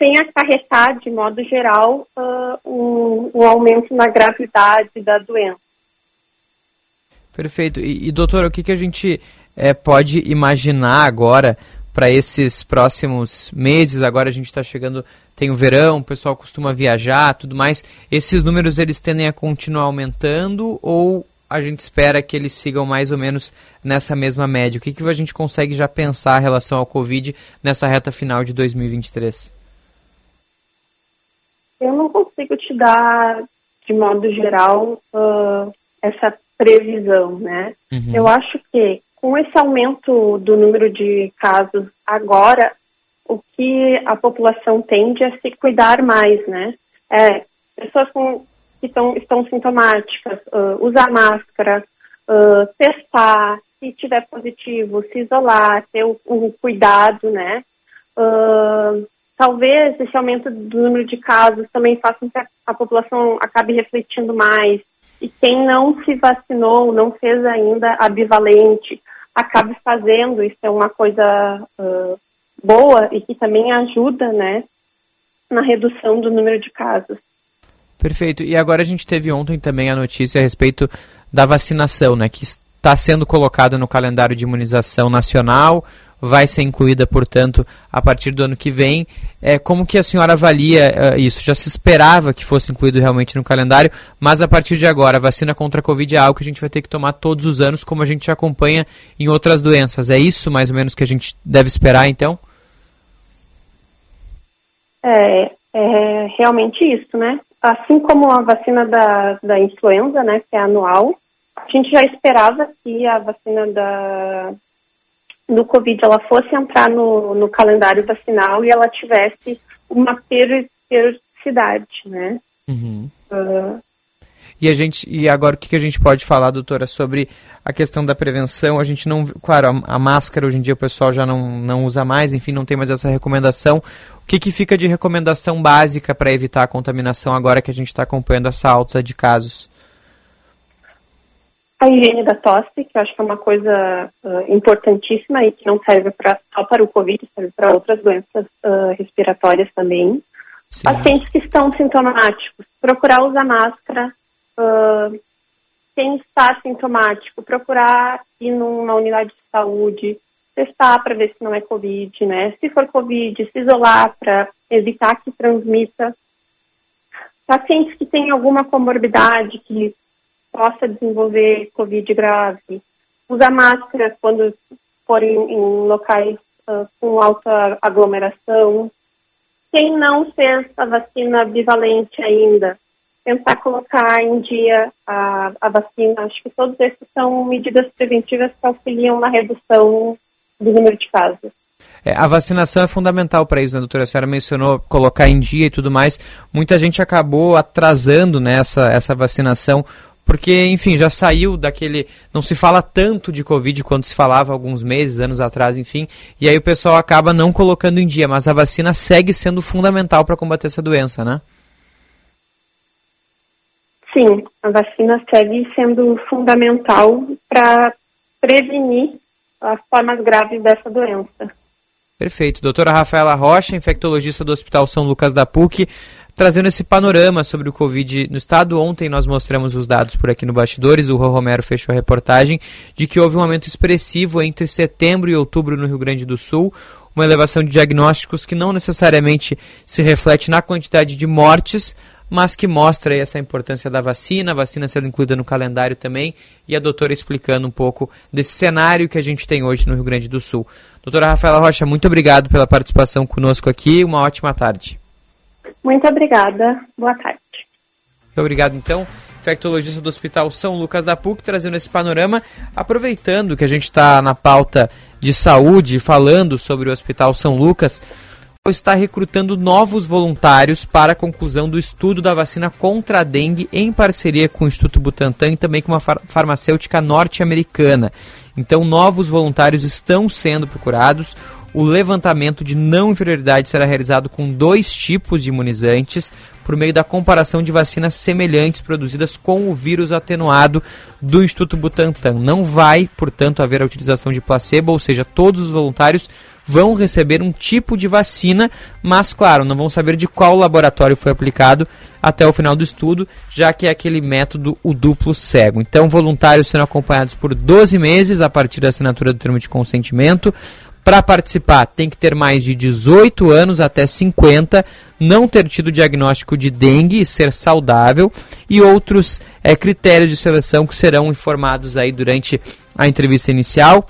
Speaker 34: Sem acarretar, de modo geral, uh, um, um, aumento na gravidade da doença.
Speaker 3: Perfeito. E, e doutora, o que, que a gente é, pode imaginar agora para esses próximos meses? Agora a gente está chegando, tem o verão, o pessoal costuma viajar, tudo mais. Esses números eles tendem a continuar aumentando ou a gente espera que eles sigam mais ou menos nessa mesma média? O que, que a gente consegue já pensar em relação ao Covid nessa reta final de 2023?
Speaker 34: Eu não consigo te dar, de modo geral, uh, essa previsão, né? Uhum. Eu acho que com esse aumento do número de casos agora, o que a população tende a se cuidar mais, né? É, pessoas com, que tão, estão sintomáticas, uh, usar máscara, uh, testar, se tiver positivo, se isolar, ter o, o cuidado, né? Uh, Talvez esse aumento do número de casos também faça com que a, a população acabe refletindo mais. E quem não se vacinou, não fez ainda a bivalente, acabe fazendo. Isso é uma coisa uh, boa e que também ajuda, né, na redução do número de casos.
Speaker 3: Perfeito. E agora a gente teve ontem também a notícia a respeito da vacinação, né, que está sendo colocada no calendário de imunização nacional vai ser incluída, portanto, a partir do ano que vem. É, como que a senhora avalia uh, isso? Já se esperava que fosse incluído realmente no calendário, mas a partir de agora, a vacina contra a Covid é algo que a gente vai ter que tomar todos os anos, como a gente acompanha em outras doenças. É isso, mais ou menos, que a gente deve esperar, então?
Speaker 34: É, é realmente isso, né? Assim como a vacina da, da influenza, né, que é anual, a gente já esperava que a vacina da, do Covid ela fosse entrar no, no calendário vacinal e ela tivesse uma periodicidade, né?
Speaker 3: Uhum. Uh, e a gente e agora o que, que a gente pode falar, doutora, sobre a questão da prevenção? A gente não, claro, a, a, máscara hoje em dia o pessoal já não, não usa mais, enfim, não tem mais essa recomendação. O que, que fica de recomendação básica para evitar a contaminação agora que a gente está acompanhando essa alta de casos?
Speaker 34: A higiene da tosse, que eu acho que é uma coisa uh, importantíssima e que não serve pra, só para o Covid, serve para outras doenças uh, respiratórias também. Sim. Pacientes que estão sintomáticos, procurar usar máscara. Uh, quem está sintomático, procurar ir numa unidade de saúde, testar para ver se não é Covid, né? Se for Covid, se isolar para evitar que transmita. Pacientes que têm alguma comorbidade que possa desenvolver Covid grave, usar máscara quando forem em locais uh, com alta aglomeração. Quem não fez a vacina bivalente ainda, tentar colocar em dia a, a vacina. Acho que todos esses são medidas preventivas que auxiliam na redução do número de casos.
Speaker 3: É, a vacinação é fundamental para isso, né, doutora? A senhora mencionou colocar em dia e tudo mais. Muita gente acabou atrasando né, essa, essa vacinação, porque, enfim, já saiu daquele. Não se fala tanto de Covid quanto se falava alguns meses, anos atrás, enfim. E aí o pessoal acaba não colocando em dia, mas a vacina segue sendo fundamental para combater essa doença, né?
Speaker 34: Sim, a vacina segue sendo fundamental para prevenir as formas graves dessa doença.
Speaker 3: Perfeito. Doutora Rafaela Rocha, infectologista do Hospital São Lucas da PUC, trazendo esse panorama sobre o Covid no estado. Ontem nós mostramos os dados por aqui no Bastidores, o Rô Romero fechou a reportagem de que houve um aumento expressivo entre setembro e outubro no Rio Grande do Sul, uma elevação de diagnósticos que não necessariamente se reflete na quantidade de mortes, mas que mostra essa importância da vacina, a vacina sendo incluída no calendário também, e a doutora explicando um pouco desse cenário que a gente tem hoje no Rio Grande do Sul. Doutora Rafaela Rocha, muito obrigado pela participação conosco aqui, uma ótima tarde.
Speaker 34: Muito obrigada, boa tarde.
Speaker 3: Muito obrigado, então infectologista do Hospital São Lucas da PUC, trazendo esse panorama, aproveitando que a gente está na pauta de saúde, falando sobre o Hospital São Lucas está recrutando novos voluntários para a conclusão do estudo da vacina contra a dengue em parceria com o Instituto Butantan e também com uma far farmacêutica norte-americana. Então, novos voluntários estão sendo procurados. O levantamento de não inferioridade será realizado com dois tipos de imunizantes por meio da comparação de vacinas semelhantes produzidas com o vírus atenuado do Instituto Butantan. Não vai, portanto, haver a utilização de placebo, ou seja, todos os voluntários vão receber um tipo de vacina, mas claro, não vão saber de qual laboratório foi aplicado até o final do estudo, já que é aquele método o duplo cego. Então, voluntários serão acompanhados por 12 meses a partir da assinatura do termo de consentimento. Para participar, tem que ter mais de 18 anos até 50, não ter tido diagnóstico de dengue e ser saudável, e outros é, critérios de seleção que serão informados aí durante a entrevista inicial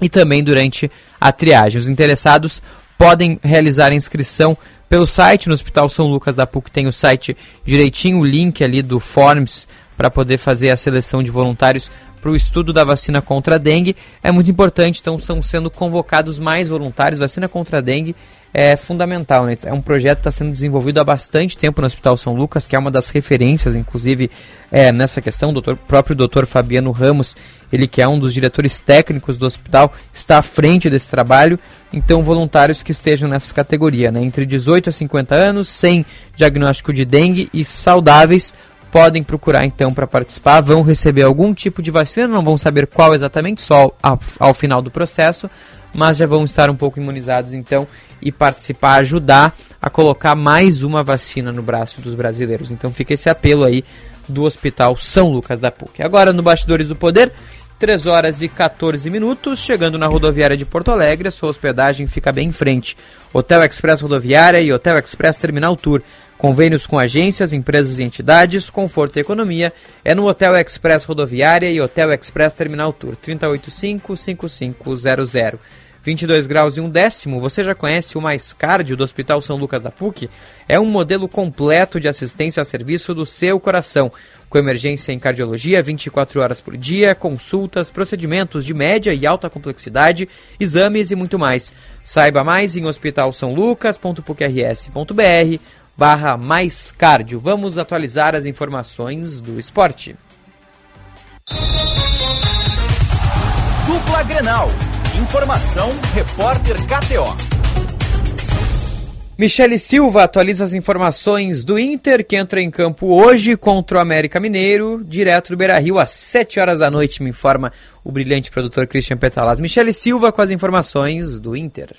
Speaker 3: e também durante a triagem. Os interessados podem realizar a inscrição pelo site no Hospital São Lucas da PUC tem o site direitinho, o link ali do Forms para poder fazer a seleção de voluntários para o estudo da vacina contra a dengue. É muito importante, então estão sendo convocados mais voluntários. Vacina contra a dengue é fundamental. Né? É um projeto que está sendo desenvolvido há bastante tempo no Hospital São Lucas, que é uma das referências, inclusive, é, nessa questão. O doutor, próprio doutor Fabiano Ramos, ele que é um dos diretores técnicos do hospital, está à frente desse trabalho. Então, voluntários que estejam nessa categoria, né? entre 18 a 50 anos, sem diagnóstico de dengue e saudáveis, podem procurar então para participar, vão receber algum tipo de vacina, não vão saber qual exatamente, só ao, ao final do processo, mas já vão estar um pouco imunizados então e participar, ajudar a colocar mais uma vacina no braço dos brasileiros. Então fica esse apelo aí do Hospital São Lucas da PUC. Agora no Bastidores do Poder, 3 horas e 14 minutos, chegando na rodoviária de Porto Alegre, a sua hospedagem fica bem em frente. Hotel Express Rodoviária e Hotel Express Terminal Tour. Convênios com agências, empresas e entidades, conforto e economia é no Hotel Express Rodoviária e Hotel Express Terminal Tour 385-5500. 22 graus e um décimo, você já conhece o Mais Cardio do Hospital São Lucas da PUC? É um modelo completo de assistência a serviço do seu coração, com emergência em cardiologia 24 horas por dia, consultas, procedimentos de média e alta complexidade, exames e muito mais. Saiba mais em hospitalsaulucas.pucrs.br barra mais cardio. Vamos atualizar as informações do esporte.
Speaker 26: Dupla Grenal. Informação, repórter KTO.
Speaker 3: Michele Silva atualiza as informações do Inter, que entra em campo hoje contra o América Mineiro, direto do Beira Rio, às 7 horas da noite, me informa o brilhante produtor Christian Petalas. Michele Silva com as informações do Inter.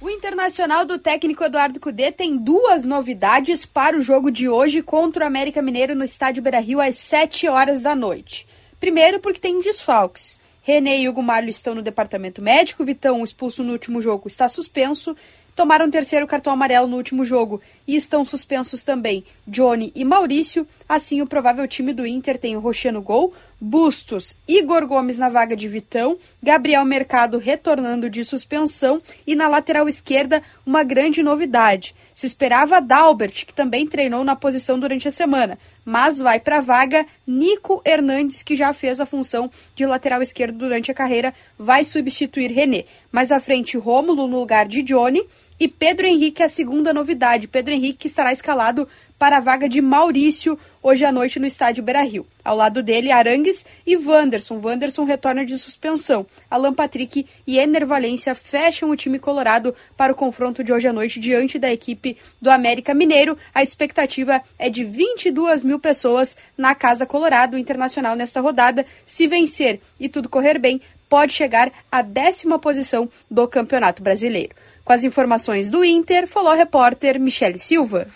Speaker 35: O Internacional do técnico Eduardo Cudê tem duas novidades para o jogo de hoje contra o América Mineiro no estádio Beira-Rio às 7 horas da noite. Primeiro porque tem desfalques. René e Hugo Marlio estão no departamento médico, Vitão, expulso no último jogo, está suspenso tomaram terceiro cartão amarelo no último jogo e estão suspensos também Johnny e Maurício. Assim, o provável time do Inter tem o Rocher no gol, Bustos, Igor Gomes na vaga de Vitão, Gabriel Mercado retornando de suspensão e na lateral esquerda uma grande novidade. Se esperava Dalbert, que também treinou na posição durante a semana, mas vai para a vaga Nico Hernandes, que já fez a função de lateral esquerdo durante a carreira, vai substituir René. Mais à frente, Rômulo no lugar de Johnny e Pedro Henrique, a segunda novidade. Pedro Henrique estará escalado para a vaga de Maurício hoje à noite no estádio Beira-Rio. Ao lado dele, Arangues e Wanderson. Wanderson retorna de suspensão. Alan Patrick e Ener Valência fecham o time colorado para o confronto de hoje à noite diante da equipe do América Mineiro. A expectativa é de 22 mil pessoas na Casa Colorado Internacional nesta rodada. Se vencer e tudo correr bem, pode chegar à décima posição do Campeonato Brasileiro. Com as informações do Inter, falou a repórter Michele Silva.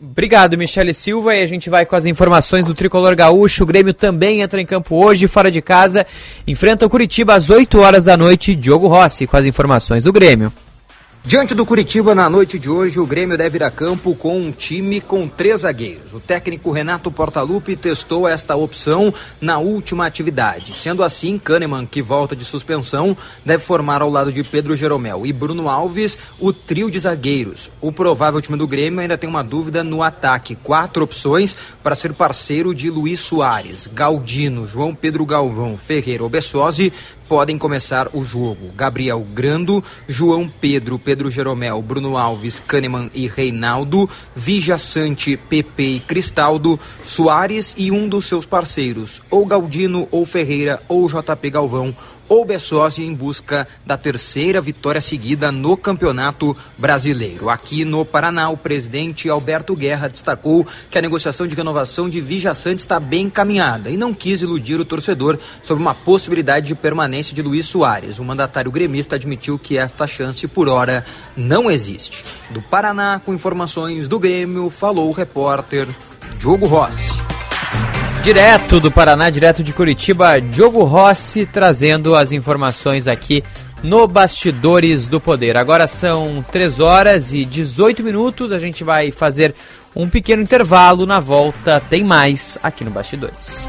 Speaker 3: Obrigado, Michele Silva. E a gente vai com as informações do Tricolor Gaúcho. O Grêmio também entra em campo hoje, fora de casa. Enfrenta o Curitiba às 8 horas da noite. Diogo Rossi com as informações do Grêmio.
Speaker 6: Diante do Curitiba, na noite de hoje, o Grêmio deve ir a campo com um time com três zagueiros. O técnico Renato Portaluppi testou esta opção na última atividade. Sendo assim, Kahneman, que volta de suspensão, deve formar ao lado de Pedro Jeromel e Bruno Alves o trio de zagueiros. O provável time do Grêmio ainda tem uma dúvida no ataque. Quatro opções para ser parceiro de Luiz Soares, Galdino, João Pedro Galvão, Ferreira ou Bessosi, podem começar o jogo. Gabriel Grando, João Pedro, Pedro Jeromel, Bruno Alves, Kahneman e Reinaldo, Vija Sante, Pepe e Cristaldo, Soares e um dos seus parceiros, ou Galdino, ou Ferreira, ou JP Galvão, ou Bessosi em busca da terceira vitória seguida no Campeonato Brasileiro. Aqui no Paraná, o presidente Alberto Guerra destacou que a negociação de renovação de Vija Sante está bem encaminhada e não quis iludir o torcedor sobre uma possibilidade de permanência de Luiz Soares. O mandatário gremista admitiu que esta chance, por hora, não existe. Do Paraná, com informações do Grêmio, falou o repórter Diogo Rossi.
Speaker 3: Direto do Paraná, direto de Curitiba, Diogo Rossi trazendo as informações aqui no Bastidores do Poder. Agora são 3 horas e 18 minutos. A gente vai fazer um pequeno intervalo. Na volta, tem mais aqui no Bastidores.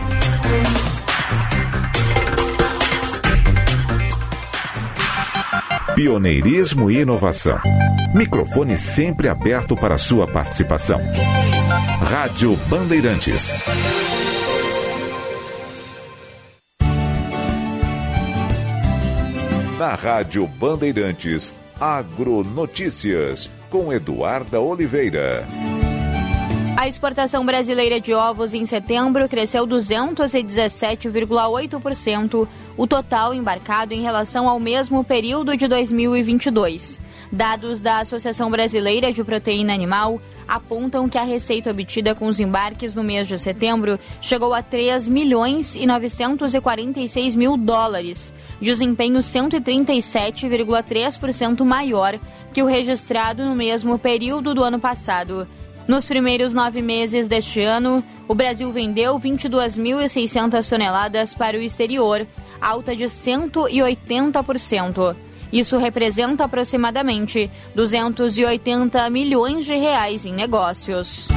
Speaker 16: Pioneirismo e inovação. Microfone sempre aberto para sua participação. Rádio Bandeirantes. Na Rádio Bandeirantes, Agronotícias, com Eduarda Oliveira.
Speaker 36: A exportação brasileira de ovos em setembro cresceu 217,8%, o total embarcado em relação ao mesmo período de 2022. Dados da Associação Brasileira de Proteína Animal apontam que a receita obtida com os embarques no mês de setembro chegou a 3 milhões e 946 mil dólares, desempenho 137,3% maior que o registrado no mesmo período do ano passado. Nos primeiros nove meses deste ano, o Brasil vendeu 22.600 toneladas para o exterior, alta de 180%. Isso representa aproximadamente 280 milhões de reais em negócios.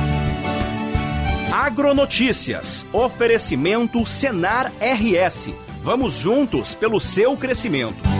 Speaker 28: Agronotícias. Oferecimento Senar RS. Vamos juntos pelo seu crescimento.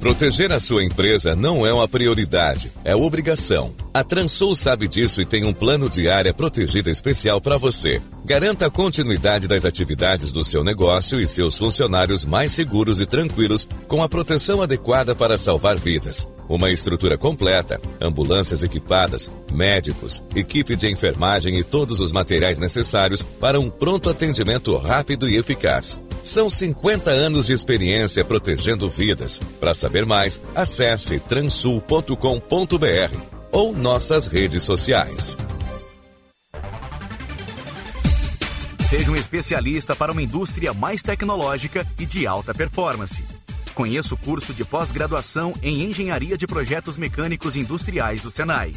Speaker 2: Proteger a sua empresa não é uma prioridade, é obrigação. A Transul sabe disso e tem um plano de área protegida especial para você. Garanta a continuidade das atividades do seu negócio e seus funcionários mais seguros e tranquilos com a proteção adequada para salvar vidas. Uma estrutura completa, ambulâncias equipadas, médicos, equipe de enfermagem e todos os materiais necessários para um pronto atendimento rápido e eficaz. São 50 anos de experiência protegendo vidas. Para saber mais, acesse transul.com.br ou nossas redes sociais.
Speaker 14: Seja um especialista para uma indústria mais tecnológica e de alta performance. Conheça o curso de pós-graduação em Engenharia de Projetos Mecânicos Industriais do Senai.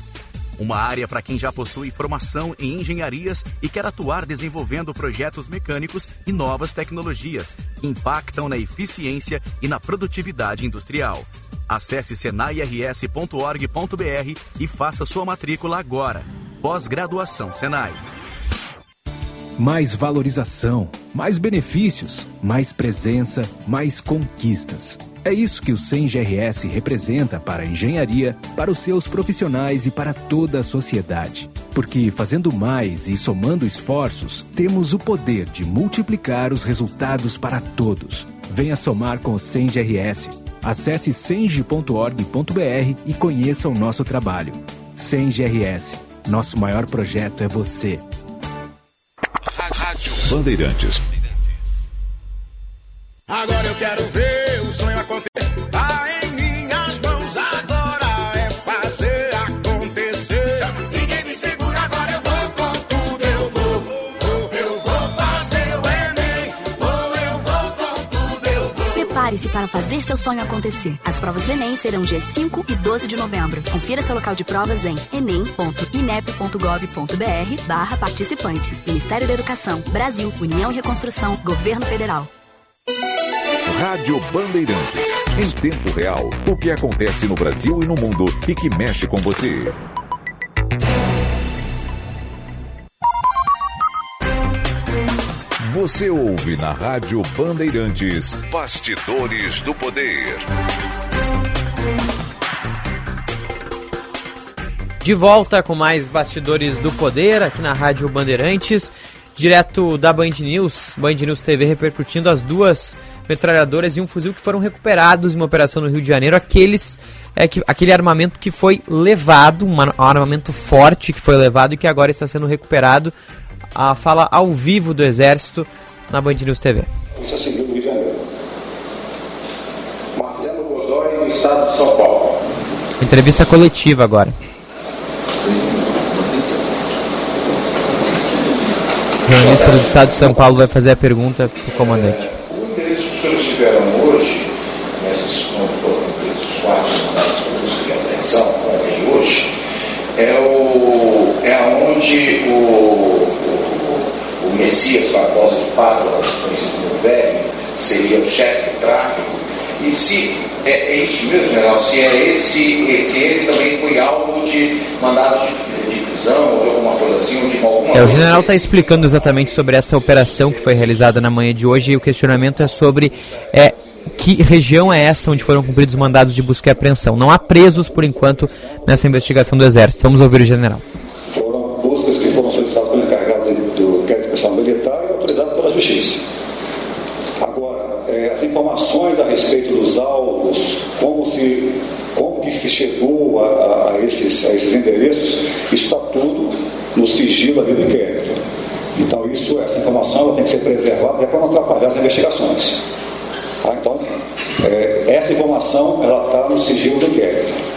Speaker 14: Uma área para quem já possui formação em engenharias e quer atuar desenvolvendo projetos mecânicos e novas tecnologias que impactam na eficiência e na produtividade industrial. Acesse senairs.org.br e faça sua matrícula agora. Pós-graduação Senai.
Speaker 37: Mais valorização, mais benefícios, mais presença, mais conquistas. É isso que o SEM-GRS representa para a engenharia, para os seus profissionais e para toda a sociedade. Porque fazendo mais e somando esforços, temos o poder de multiplicar os resultados para todos. Venha somar com o SEM-GRS. Acesse senge.org.br e conheça o nosso trabalho. SEM-GRS. Nosso maior projeto é você.
Speaker 16: Rádio Bandeirantes.
Speaker 38: Agora eu quero ver o sonho acontecer. Tá em minhas mãos agora é fazer acontecer. Ninguém me segura agora, eu vou com tudo, eu vou. vou eu vou fazer o Enem. Vou, eu vou com tudo, eu vou.
Speaker 25: Prepare-se para fazer seu sonho acontecer. As provas do Enem serão dias 5 e 12 de novembro. Confira seu local de provas em enem.inep.gov.br barra participante. Ministério da Educação, Brasil, União e Reconstrução, Governo Federal.
Speaker 16: Rádio Bandeirantes. Em tempo real, o que acontece no Brasil e no mundo e que mexe com você. Você ouve na Rádio Bandeirantes Bastidores do Poder.
Speaker 3: De volta com mais bastidores do poder aqui na Rádio Bandeirantes, direto da Band News, Band News TV repercutindo as duas metralhadoras e um fuzil que foram recuperados em uma operação no Rio de Janeiro, aqueles é, que, aquele armamento que foi levado, um armamento forte que foi levado e que agora está sendo recuperado. A fala ao vivo do Exército na Band News TV.
Speaker 23: Polícia Civil do Rio de Janeiro. Marcelo Godoy, do Estado de São Paulo.
Speaker 3: Entrevista coletiva agora. O jornalista do Estado de São Paulo vai fazer a pergunta para o comandante.
Speaker 23: O os senhores tiveram hoje, nesses esses quatro mandados de busca e apreensão, ontem e hoje, é, o, é onde o, o, o Messias Barbosa de Pádua, conhecido como Velho, seria o chefe de tráfico. E se é, é isso mesmo, general, se é esse, esse ele também foi alvo de mandado de, de prisão ou de alguma coisa assim, ou de alguma
Speaker 3: É, o general está explicando exatamente sobre essa operação que foi realizada na manhã de hoje e o questionamento é sobre é, que região é essa onde foram cumpridos mandados de busca e apreensão. Não há presos, por enquanto, nessa investigação do Exército. Vamos ouvir o general.
Speaker 23: Foram buscas que foram solicitadas pelo encarregado do, do inquérito pessoal militar e autorizadas pela Justiça. É, informações a respeito dos alvos, como se como que se chegou a, a esses, a esses endereços, isso está tudo no sigilo ali do inquérito. Então, isso, essa informação ela tem que ser preservada para não atrapalhar as investigações. Tá? Então, é, essa informação ela está no sigilo do inquérito.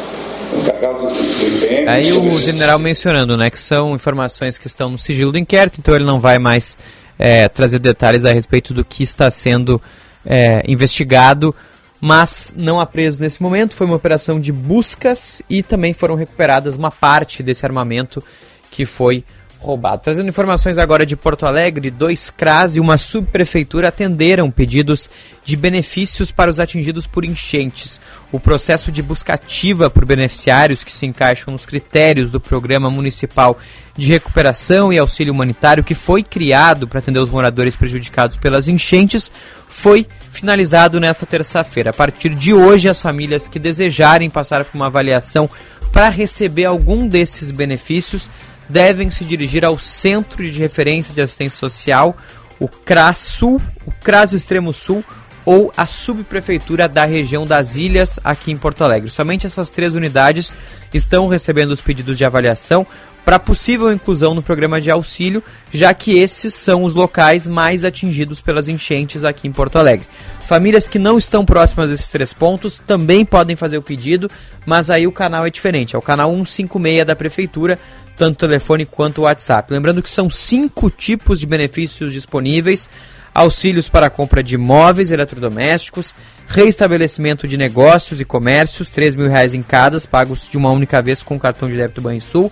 Speaker 3: Aí o general mencionando, né, que são informações que estão no sigilo do inquérito, então ele não vai mais é, trazer detalhes a respeito do que está sendo é, investigado, mas não há preso nesse momento. Foi uma operação de buscas e também foram recuperadas uma parte desse armamento que foi roubado. Trazendo informações agora de Porto Alegre, dois CRAS e uma subprefeitura atenderam pedidos de benefícios para os atingidos por enchentes. O processo de busca ativa por beneficiários que se encaixam nos critérios do Programa Municipal de Recuperação e Auxílio Humanitário, que foi criado para atender os moradores prejudicados pelas enchentes, foi finalizado nesta terça-feira. A partir de hoje, as famílias que desejarem passar por uma avaliação para receber algum desses benefícios devem se dirigir ao Centro de Referência de Assistência Social, o CRAS Sul, o CRAS Extremo Sul ou a subprefeitura da região das Ilhas aqui em Porto Alegre. Somente essas três unidades estão recebendo os pedidos de avaliação para possível inclusão no programa de auxílio, já que esses são os locais mais atingidos pelas enchentes aqui em Porto Alegre. Famílias que não estão próximas desses três pontos também podem fazer o pedido, mas aí o canal é diferente, é o canal 156 da prefeitura, tanto telefone quanto WhatsApp. Lembrando que são cinco tipos de benefícios disponíveis: auxílios para a compra de imóveis eletrodomésticos, reestabelecimento de negócios e comércios, R$ mil reais em cada, pagos de uma única vez com cartão de débito Banrisul.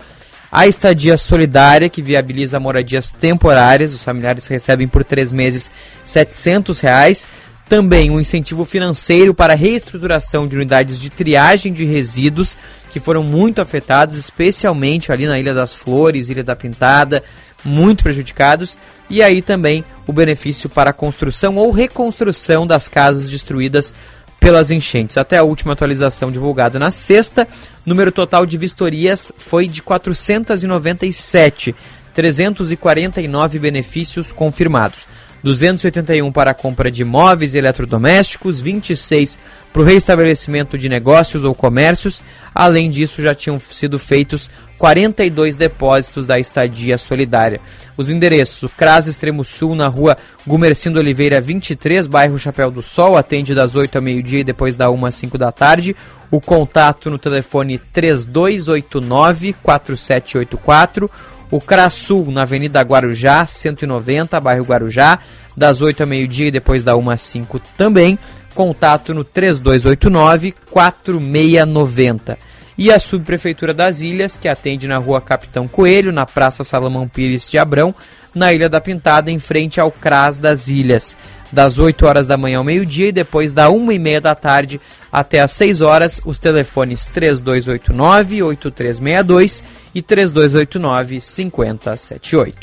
Speaker 3: A estadia solidária, que viabiliza moradias temporárias, os familiares recebem por três meses 700 reais. Também um incentivo financeiro para a reestruturação de unidades de triagem de resíduos que foram muito afetadas, especialmente ali na Ilha das Flores, Ilha da Pintada, muito prejudicados. E aí também o benefício para a construção ou reconstrução das casas destruídas pelas enchentes. Até a última atualização divulgada na sexta, número total de vistorias foi de 497, 349 benefícios confirmados. 281 para a compra de móveis e eletrodomésticos, 26 para o reestabelecimento de negócios ou comércios. Além disso, já tinham sido feitos 42 depósitos da estadia solidária. Os endereços: CRAS Extremo Sul, na rua Gumercindo Oliveira 23, bairro Chapéu do Sol, atende das 8 ao meio-dia e depois da 1 às 5 da tarde. O contato no telefone 3289 4784 o Crasul, na Avenida Guarujá, 190, bairro Guarujá, das 8 ao meio-dia e depois da 1 às 5 também. Contato no 3289-4690. E a Subprefeitura das Ilhas, que atende na rua Capitão Coelho, na Praça Salomão Pires de Abrão, na Ilha da Pintada, em frente ao CRAS das Ilhas das 8 horas da manhã ao meio-dia e depois da 1 e meia da tarde até às 6 horas, os telefones 3289-8362 e 3289-5078.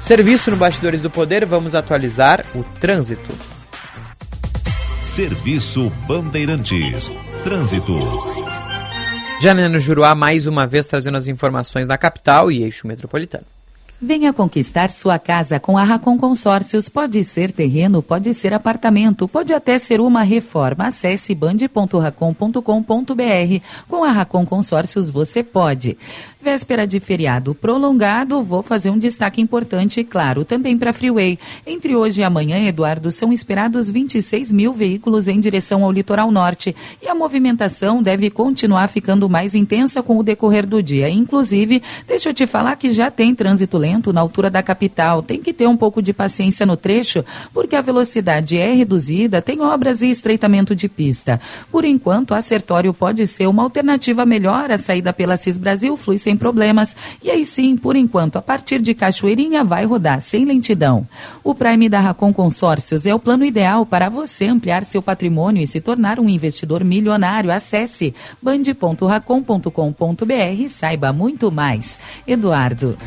Speaker 3: Serviço no Bastidores do Poder, vamos atualizar o trânsito.
Speaker 2: Serviço Bandeirantes. Trânsito.
Speaker 3: Janela Juruá, mais uma vez trazendo as informações da capital e eixo metropolitano.
Speaker 33: Venha conquistar sua casa com a Racon Consórcios. Pode ser terreno, pode ser apartamento, pode até ser uma reforma. Acesse band.racon.com.br. Com a Racon Consórcios você pode. Véspera de feriado prolongado, vou fazer um destaque importante, claro, também para a Freeway. Entre hoje e amanhã, Eduardo, são esperados 26 mil veículos em direção ao litoral norte e a movimentação deve continuar ficando mais intensa com o decorrer do dia. Inclusive, deixa eu te falar que já tem trânsito lento na altura da capital. Tem que ter um pouco de paciência no trecho, porque a velocidade é reduzida, tem obras e estreitamento de pista. Por enquanto, a Sertório pode ser uma alternativa melhor à saída pela Cis Brasil, flui sem problemas. E aí sim, por enquanto, a partir de Cachoeirinha vai rodar sem lentidão. O Prime da Racon Consórcios é o plano ideal para você ampliar seu patrimônio e se tornar um investidor milionário. Acesse band.racon.com.br e saiba muito mais. Eduardo.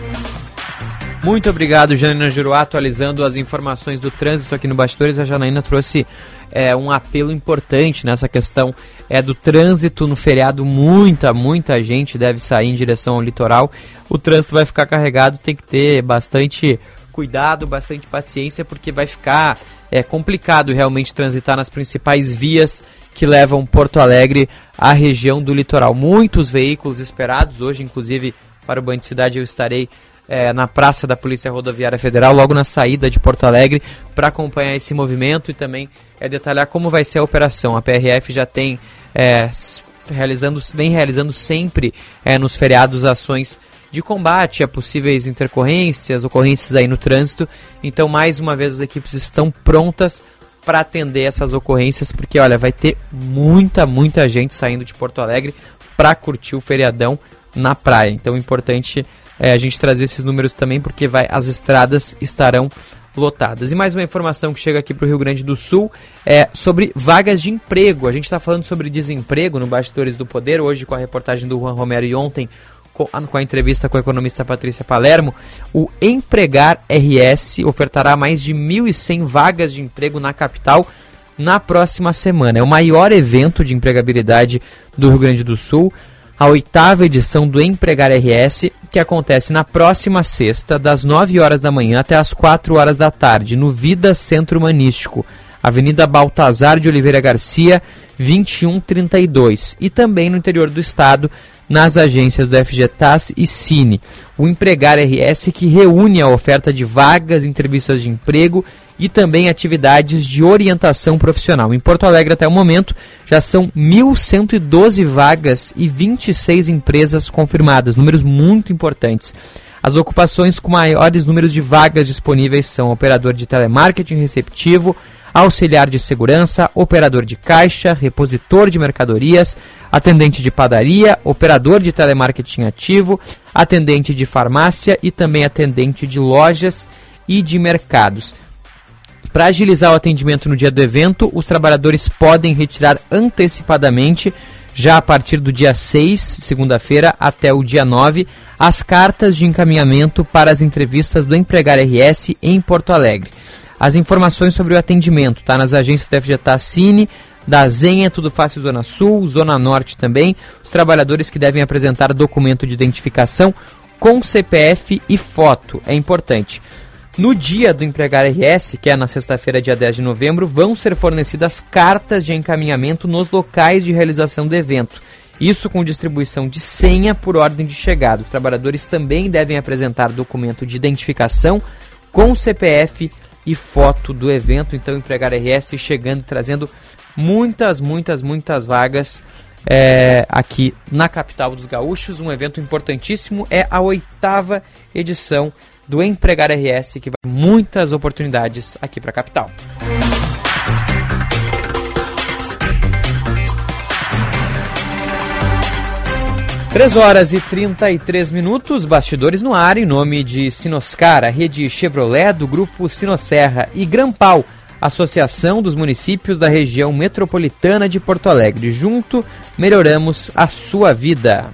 Speaker 3: Muito obrigado, Janaína Juruá, atualizando as informações do trânsito aqui no Bastidores. A Janaína trouxe é, um apelo importante nessa questão é, do trânsito no feriado. Muita, muita gente deve sair em direção ao litoral. O trânsito vai ficar carregado, tem que ter bastante cuidado, bastante paciência, porque vai ficar é, complicado realmente transitar nas principais vias que levam Porto Alegre à região do litoral. Muitos veículos esperados hoje, inclusive para o Banho de Cidade, eu estarei é, na Praça da Polícia Rodoviária Federal, logo na saída de Porto Alegre, para acompanhar esse movimento e também é, detalhar como vai ser a operação. A PRF já tem é, realizando, vem realizando sempre é, nos feriados ações de combate a possíveis intercorrências, ocorrências aí no trânsito. Então, mais uma vez, as equipes estão prontas para atender essas ocorrências, porque olha, vai ter muita, muita gente saindo de Porto Alegre para curtir o feriadão na praia. Então, importante é, a gente trazer esses números também, porque vai, as estradas estarão lotadas. E mais uma informação que chega aqui para o Rio Grande do Sul é sobre vagas de emprego. A gente está falando sobre desemprego no Bastidores do Poder, hoje com a reportagem do Juan Romero e ontem com a entrevista com a economista Patrícia Palermo, o Empregar RS ofertará mais de 1.100 vagas de emprego na capital na próxima semana. É o maior evento de empregabilidade do Rio Grande do Sul, a oitava edição do Empregar RS, que acontece na próxima sexta, das 9 horas da manhã até as 4 horas da tarde, no Vida Centro Humanístico, Avenida Baltazar de Oliveira Garcia, 2132, e também no interior do estado, nas agências do FGTAS e Cine. O Empregar RS que reúne a oferta de vagas, entrevistas de emprego e também atividades de orientação profissional. Em Porto Alegre, até o momento, já são 1.112 vagas e 26 empresas confirmadas, números muito importantes. As ocupações com maiores números de vagas disponíveis são operador de telemarketing receptivo, auxiliar de segurança, operador de caixa, repositor de mercadorias, atendente de padaria, operador de telemarketing ativo, atendente de farmácia e também atendente de lojas e de mercados. Para agilizar o atendimento no dia do evento, os trabalhadores podem retirar antecipadamente, já a partir do dia 6, segunda-feira, até o dia 9, as cartas de encaminhamento para as entrevistas do Empregar RS em Porto Alegre. As informações sobre o atendimento tá nas agências da FGTA Cine, da Zenha, Tudo Fácil Zona Sul, Zona Norte também. Os trabalhadores que devem apresentar documento de identificação com CPF e foto. É importante. No dia do Empregar RS, que é na sexta-feira, dia 10 de novembro, vão ser fornecidas cartas de encaminhamento nos locais de realização do evento. Isso com distribuição de senha por ordem de chegada. Os trabalhadores também devem apresentar documento de identificação com CPF e foto do evento. Então, Empregar RS chegando, trazendo muitas, muitas, muitas vagas é, aqui na capital dos gaúchos. Um evento importantíssimo é a oitava edição do Empregar RS, que vai muitas oportunidades aqui para a capital. 3 horas e 33 minutos, bastidores no ar, em nome de Sinoscar, a rede Chevrolet do grupo Sinosserra e Grampal, Associação dos Municípios da Região Metropolitana de Porto Alegre. Junto, melhoramos a sua vida.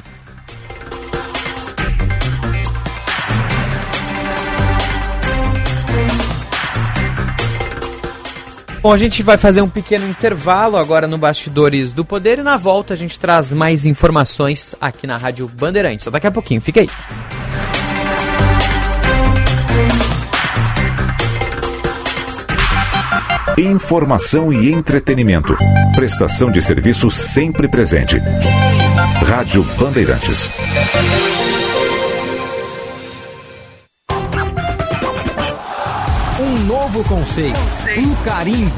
Speaker 3: Bom, a gente vai fazer um pequeno intervalo agora no Bastidores do Poder e na volta a gente traz mais informações aqui na Rádio Bandeirantes. Daqui a pouquinho, fica aí.
Speaker 16: Informação e entretenimento. Prestação de serviço sempre presente. Rádio Bandeirantes.
Speaker 6: Novo conceito. Um carinho.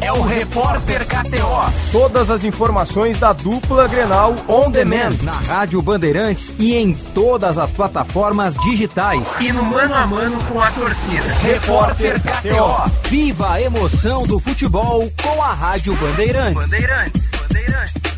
Speaker 6: É o Repórter KTO. Todas as informações da dupla Grenal On Demand. Na Rádio Bandeirantes e em todas as plataformas digitais.
Speaker 39: E no mano a mano com a torcida.
Speaker 6: Repórter KTO. Viva a emoção do futebol com a Rádio Bandeirantes.
Speaker 39: Bandeirantes. Bandeirantes.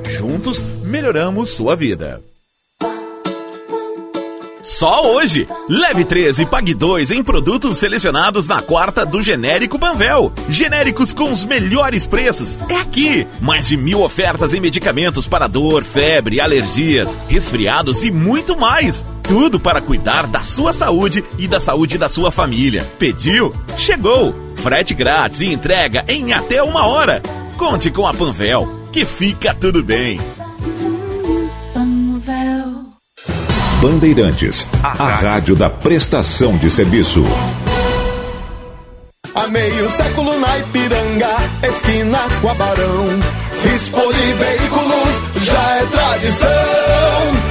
Speaker 28: juntos melhoramos sua vida. Só hoje! Leve 13 e pague 2 em produtos selecionados na quarta do Genérico Banvel. Genéricos com os melhores preços. É aqui! Mais de mil ofertas em medicamentos para dor, febre, alergias, resfriados e muito mais. Tudo para cuidar da sua saúde e da saúde da sua família. Pediu? Chegou! Frete grátis e entrega em até uma hora. Conte com a Panvel, que fica tudo bem.
Speaker 16: Bandeirantes, a rádio da prestação de serviço.
Speaker 23: Há meio século na Ipiranga, esquina com a Barão. Veículos já é tradição.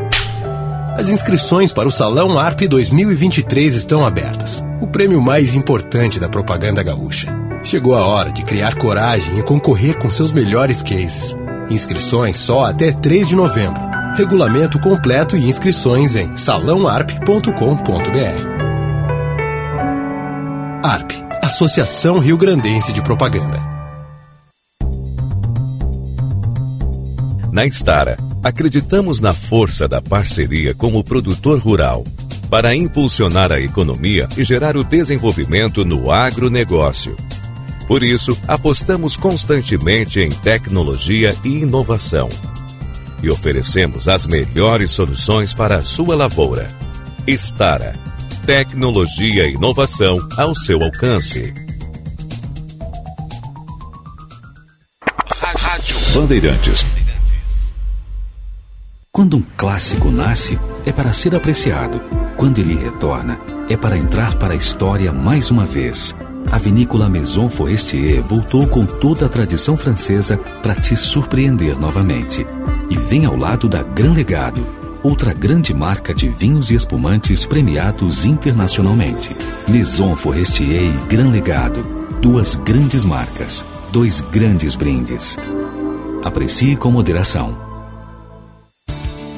Speaker 40: As inscrições para o Salão ARP 2023 estão abertas. O prêmio mais importante da propaganda gaúcha. Chegou a hora de criar coragem e concorrer com seus melhores cases. Inscrições só até 3 de novembro. Regulamento completo e inscrições em salãoarp.com.br. ARP Associação Rio Grandense de Propaganda.
Speaker 2: Na Estara, acreditamos na força da parceria com o produtor rural para impulsionar a economia e gerar o desenvolvimento no agronegócio. Por isso, apostamos constantemente em tecnologia e inovação. E oferecemos as melhores soluções para a sua lavoura. Estara. Tecnologia e inovação ao seu alcance.
Speaker 16: Rádio Bandeirantes.
Speaker 41: Quando um clássico nasce, é para ser apreciado. Quando ele retorna, é para entrar para a história mais uma vez. A vinícola Maison Forestier voltou com toda a tradição francesa para te surpreender novamente. E vem ao lado da Gran Legado, outra grande marca de vinhos e espumantes premiados internacionalmente. Maison Forestier e Gran Legado, duas grandes marcas, dois grandes brindes. Aprecie com moderação.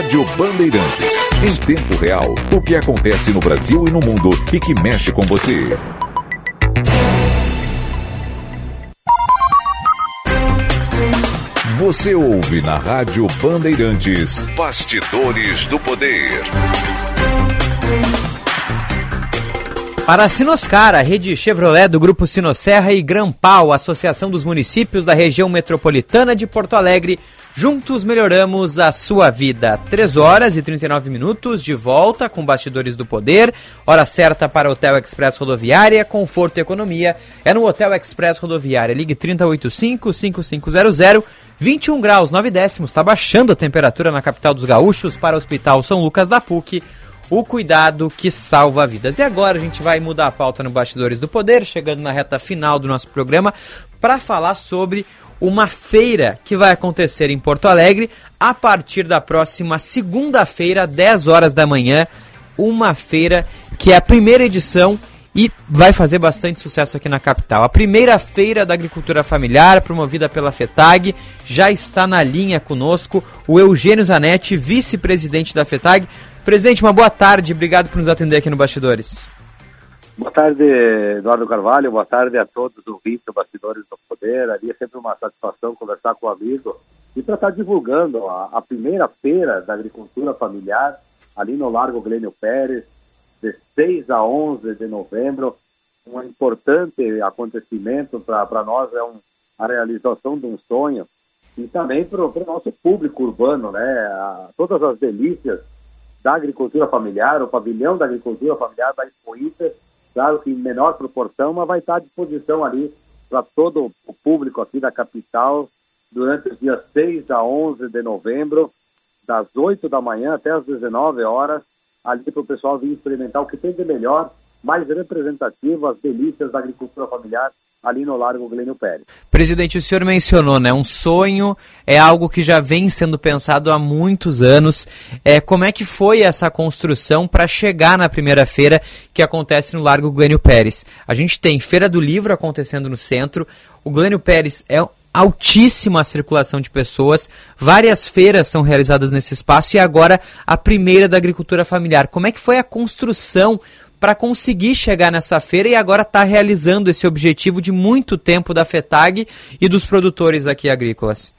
Speaker 16: Rádio Bandeirantes. Em tempo real, o que acontece no Brasil e no mundo e que mexe com você. Você ouve na Rádio Bandeirantes Bastidores do Poder.
Speaker 3: Para a Sinoscar, a rede Chevrolet do Grupo Sinosserra e Grampal, Associação dos Municípios da Região Metropolitana de Porto Alegre, Juntos melhoramos a sua vida. 3 horas e 39 minutos de volta com Bastidores do Poder. Hora certa para o Hotel Express Rodoviária. Conforto e economia é no Hotel Express Rodoviária. Ligue 3085-5500. 21 graus 9 décimos. Está baixando a temperatura na capital dos gaúchos para o Hospital São Lucas da PUC. O cuidado que salva vidas. E agora a gente vai mudar a pauta no Bastidores do Poder, chegando na reta final do nosso programa, para falar sobre uma feira que vai acontecer em Porto Alegre a partir da próxima segunda-feira, 10 horas da manhã. Uma feira que é a primeira edição e vai fazer bastante sucesso aqui na capital. A primeira feira da agricultura familiar, promovida pela FETAG, já está na linha conosco o Eugênio Zanetti, vice-presidente da FETAG. Presidente, uma boa tarde, obrigado por nos atender aqui no Bastidores.
Speaker 42: Boa tarde, Eduardo Carvalho. Boa tarde a todos os ouvintes do Bastidores do Poder. Ali é sempre uma satisfação conversar com o amigo e para estar divulgando a, a, primeira feira da agricultura familiar ali no Largo Glênio Pérez, de 6 a 11 de novembro. Um importante acontecimento para nós, é um, a realização de um sonho e também para o nosso público urbano, né? A, todas as delícias da agricultura familiar, o pavilhão da agricultura familiar da Expo Inter, claro que em menor proporção, mas vai estar à disposição ali para todo o público aqui da capital durante os dias 6 a 11 de novembro, das 8 da manhã até as 19 horas, ali para o pessoal vir experimentar o que tem de melhor, mais representativo, as delícias da agricultura familiar ali no Largo Glênio Pérez.
Speaker 3: Presidente, o senhor mencionou, né? Um sonho é algo que já vem sendo pensado há muitos anos. É, como é que foi essa construção para chegar na primeira feira que acontece no Largo Glênio Pérez? A gente tem Feira do Livro acontecendo no centro. O Glênio Pérez é altíssima circulação de pessoas, várias feiras são realizadas nesse espaço e agora a primeira da agricultura familiar. Como é que foi a construção para conseguir chegar nessa feira e agora está realizando esse objetivo de muito tempo da FETAG e dos produtores aqui agrícolas?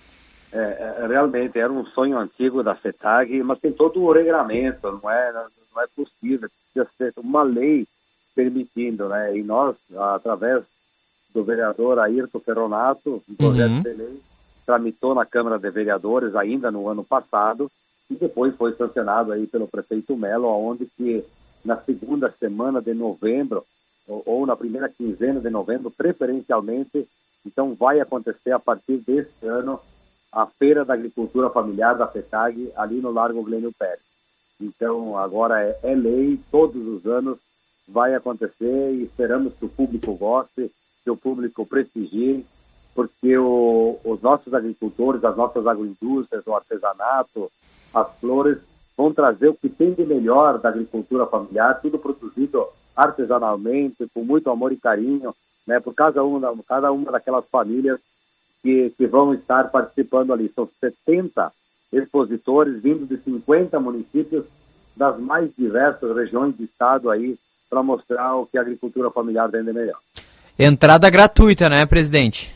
Speaker 42: É, é realmente era um sonho antigo da FETAG, mas tem todo o regramento, não é, não é possível, precisa ser uma lei permitindo, né? E nós, através do vereador Ayrton Ferronato, um projeto uhum. de lei, tramitou na Câmara de Vereadores ainda no ano passado e depois foi sancionado aí pelo prefeito Melo, onde que na segunda semana de novembro ou, ou na primeira quinzena de novembro, preferencialmente, então vai acontecer a partir deste ano a Feira da Agricultura Familiar da FETAG ali no Largo Glênio Pérez. Então agora é, é lei, todos os anos vai acontecer e esperamos que o público goste que o público prestigie, porque o, os nossos agricultores, as nossas agroindústrias, o artesanato, as flores, vão trazer o que tem de melhor da agricultura familiar, tudo produzido artesanalmente, com muito amor e carinho, né, por cada uma, cada uma daquelas famílias que, que vão estar participando ali. São 70 expositores vindo de 50 municípios das mais diversas regiões do estado aí para mostrar o que a agricultura familiar tem de melhor.
Speaker 3: Entrada gratuita, né, presidente?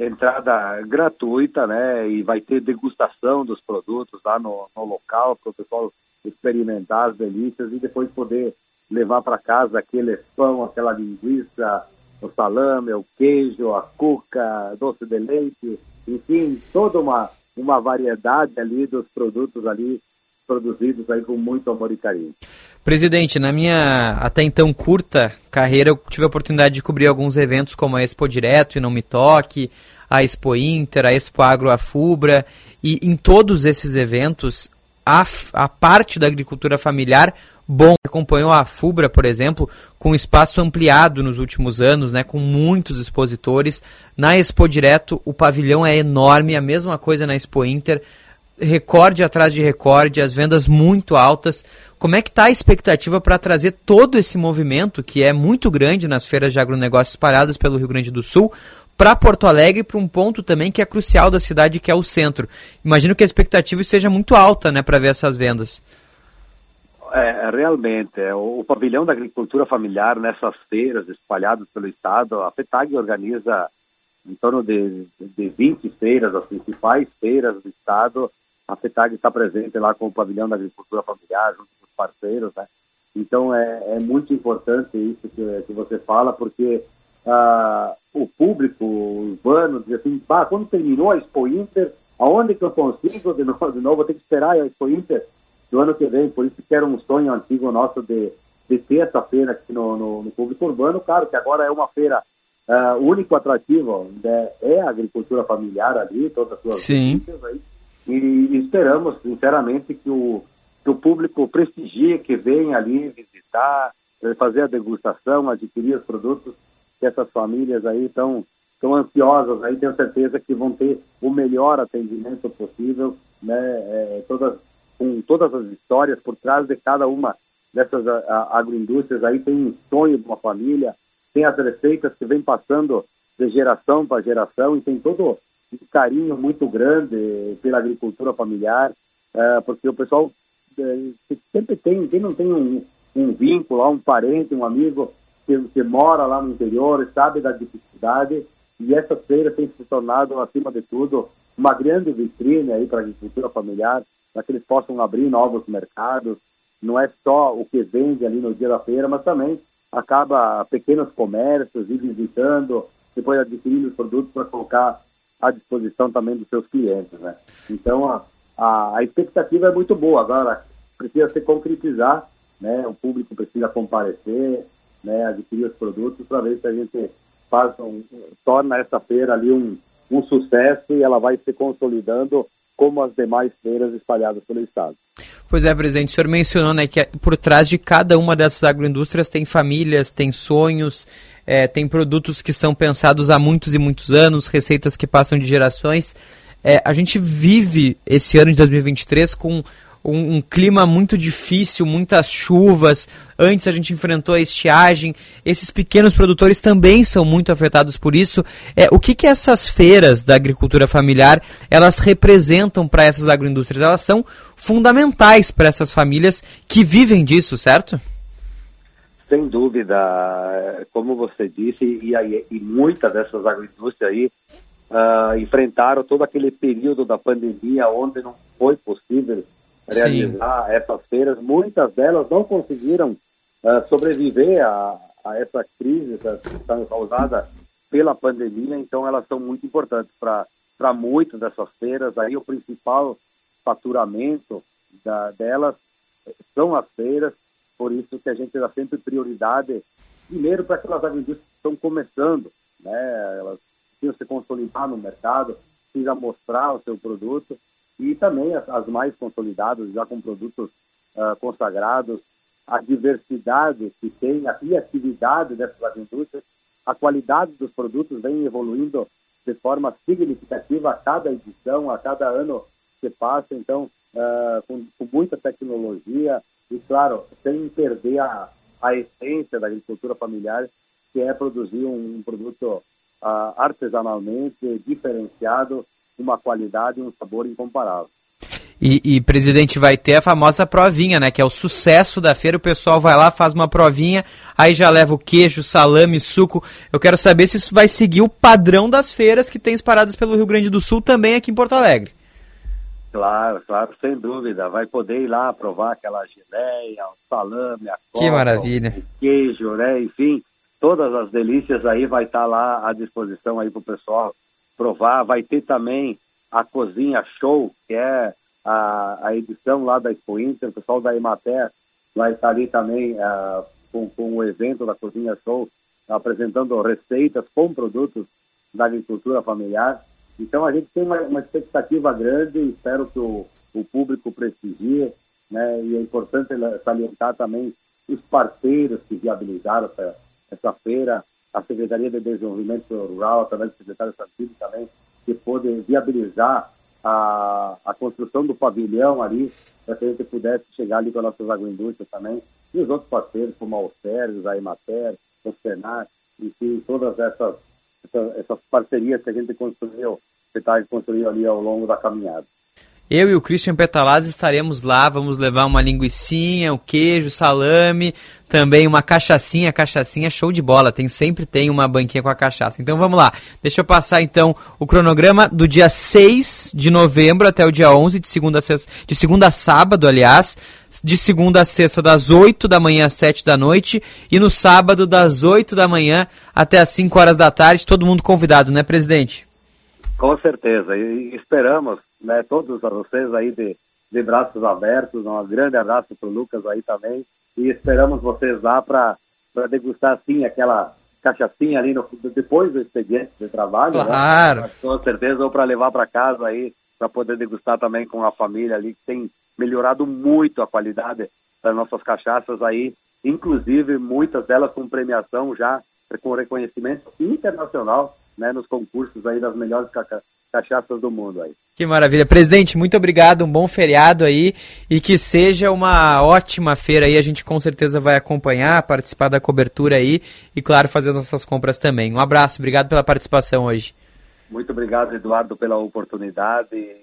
Speaker 42: Entrada gratuita, né? E vai ter degustação dos produtos lá no, no local para o pessoal experimentar as delícias e depois poder levar para casa aquele pão, aquela linguiça, o salame, o queijo, a cuca, doce de leite, enfim, toda uma, uma variedade ali dos produtos ali produzidos aí com muito amor e carinho.
Speaker 3: Presidente, na minha até então curta carreira, eu tive a oportunidade de cobrir alguns eventos como a Expo Direto e Não Me Toque, a Expo Inter, a Expo Agro Afubra, e em todos esses eventos, a, a parte da agricultura familiar, bom, acompanhou a Fubra, por exemplo, com espaço ampliado nos últimos anos, né, com muitos expositores. Na Expo Direto, o pavilhão é enorme, a mesma coisa na Expo Inter, recorde atrás de recorde, as vendas muito altas. Como é que está a expectativa para trazer todo esse movimento, que é muito grande nas feiras de agronegócio espalhadas pelo Rio Grande do Sul, para Porto Alegre, para um ponto também que é crucial da cidade, que é o centro. Imagino que a expectativa seja muito alta né, para ver essas vendas.
Speaker 42: É, realmente, é, o, o, pavilhão da agricultura familiar nessas feiras espalhadas pelo estado, a FETAG organiza em torno de, de 20 feiras, as principais feiras do estado, a FETAG está presente lá com o pavilhão da agricultura familiar, junto com os parceiros, né? Então é, é muito importante isso que, que você fala, porque ah, o público urbano diz assim, bah, quando terminou a Expo Inter, aonde que eu consigo de novo, de novo vou ter que esperar a Expo Inter do ano que vem, por isso que era um sonho antigo nosso de, de ter essa feira aqui no, no, no público urbano, claro que agora é uma feira uh, único atrativo né, é a agricultura familiar ali, todas as suas
Speaker 3: Sim.
Speaker 42: Aí, e esperamos, sinceramente, que o, que o público prestigie, que venha ali visitar, eh, fazer a degustação, adquirir os produtos que essas famílias aí estão tão ansiosas, aí tenho certeza que vão ter o melhor atendimento possível, né, é, todas, com todas as histórias por trás de cada uma dessas a, a, agroindústrias aí tem um sonho de uma família, tem as receitas que vem passando de geração para geração e tem todo um carinho muito grande pela agricultura familiar, é, porque o pessoal é, sempre tem, quem não tem um, um vínculo, um parente, um amigo que, que, mora lá no interior, sabe da dificuldade, e essa feira tem se tornado, acima de tudo, uma grande vitrine aí para a agricultura familiar, para que eles possam abrir novos mercados, não é só o que vende ali no dia da feira, mas também acaba pequenos comércios, ir visitando, depois adquirindo os produtos para colocar à disposição também dos seus clientes, né? Então, a, a, a, expectativa é muito boa. Agora, precisa se concretizar, né? O público precisa comparecer, né? Adquirir os produtos para ver se a gente faz um, torna essa feira ali um, um sucesso e ela vai se consolidando como as demais feiras espalhadas pelo estado.
Speaker 3: Pois é, presidente, o senhor mencionou né, que por trás de cada uma dessas agroindústrias tem famílias, tem sonhos, é, tem produtos que são pensados há muitos e muitos anos, receitas que passam de gerações. É, a gente vive esse ano de 2023 com um, um, clima muito difícil, muitas chuvas. Antes a gente enfrentou a estiagem. Esses pequenos produtores também são muito afetados por isso. É, o que, que essas feiras da agricultura familiar elas representam para essas agroindústrias? Elas são fundamentais para essas famílias que vivem disso, certo?
Speaker 42: Sem dúvida, como você disse, e, e, e muitas dessas agroindústrias aí uh, enfrentaram todo aquele período da pandemia onde não foi possível realizar Sim. essas feiras. Muitas delas não conseguiram uh, sobreviver a, a, essa crise que está causada pela pandemia, então elas são muito importantes para muitas dessas feiras. Aí o principal faturamento da, delas são as feiras, por isso que a gente dá sempre prioridade, primeiro para aquelas indústrias que estão começando, né? elas precisam se consolidar no mercado, precisam mostrar o seu produto, e também as, as mais consolidadas, já com produtos uh, consagrados, a diversidade que tem, a criatividade dessas indústrias, a qualidade dos produtos vem evoluindo de forma significativa a cada edição, a cada ano que passa, então, uh, com, com, muita tecnologia e, claro, sem perder a, a essência da agricultura familiar, que é produzir um, um produto uh, artesanalmente diferenciado uma qualidade e um sabor incomparável.
Speaker 3: E, e, presidente, vai ter a famosa provinha, né? Que é o sucesso da feira. O pessoal vai lá, faz uma provinha, aí já leva o queijo, salame, suco. Eu quero saber se isso vai seguir o padrão das feiras que tem espalhadas pelo Rio Grande do Sul, também aqui em Porto Alegre.
Speaker 42: Claro, claro, sem dúvida. Vai poder ir lá provar aquela geleia, o salame, a
Speaker 3: coca, que maravilha.
Speaker 42: o queijo, né? Enfim, todas as delícias aí vai estar lá à disposição aí para o pessoal provar. Vai ter também a Cozinha Show, que é a, a edição lá da Expo Inter, o pessoal da Emater vai estar ali também uh, com, com o evento da Cozinha Show, apresentando receitas com produtos da agricultura familiar. Então a gente tem uma, uma expectativa grande, espero que o, o público prestigie, né? E é importante salientar também os parceiros que viabilizaram essa, essa feira, a Secretaria de Desenvolvimento Rural, através do secretário Santini também, que pôde viabilizar a, a construção do pavilhão ali, para que a gente pudesse chegar ali com as nossas agroindústrias também, e os outros parceiros, como a Alcérios, a Emater, o Senar, enfim, todas essas, essas, essas parcerias que a gente construiu, que está construindo ali ao longo da caminhada.
Speaker 3: Eu e o Christian Petalazzi estaremos lá, vamos levar uma linguiçinha, o um queijo, salame, também uma cachaçinha, cachaçinha show de bola, tem sempre tem uma banquinha com a cachaça. Então vamos lá. Deixa eu passar então o cronograma do dia 6 de novembro até o dia 11 de segunda a sexta, de segunda a sábado, aliás, de segunda a sexta das 8 da manhã às 7 da noite e no sábado das 8 da manhã até as 5 horas da tarde, todo mundo convidado, né, presidente?
Speaker 42: Com certeza, e esperamos né, todos vocês aí de, de braços abertos. Um grande abraço para o Lucas aí também. E esperamos vocês lá para degustar, sim, aquela cachaçinha ali no, depois do expediente de trabalho.
Speaker 3: Né? Claro. Né?
Speaker 42: Com certeza, ou para levar para casa aí, para poder degustar também com a família ali, que tem melhorado muito a qualidade das nossas cachaças aí, inclusive muitas delas com premiação já, com reconhecimento internacional, né, nos concursos aí das melhores cachaças do mundo aí.
Speaker 3: Que maravilha. Presidente, muito obrigado, um bom feriado aí e que seja uma ótima feira aí. A gente com certeza vai acompanhar, participar da cobertura aí e, claro, fazer nossas compras também. Um abraço, obrigado pela participação hoje.
Speaker 42: Muito obrigado, Eduardo, pela oportunidade.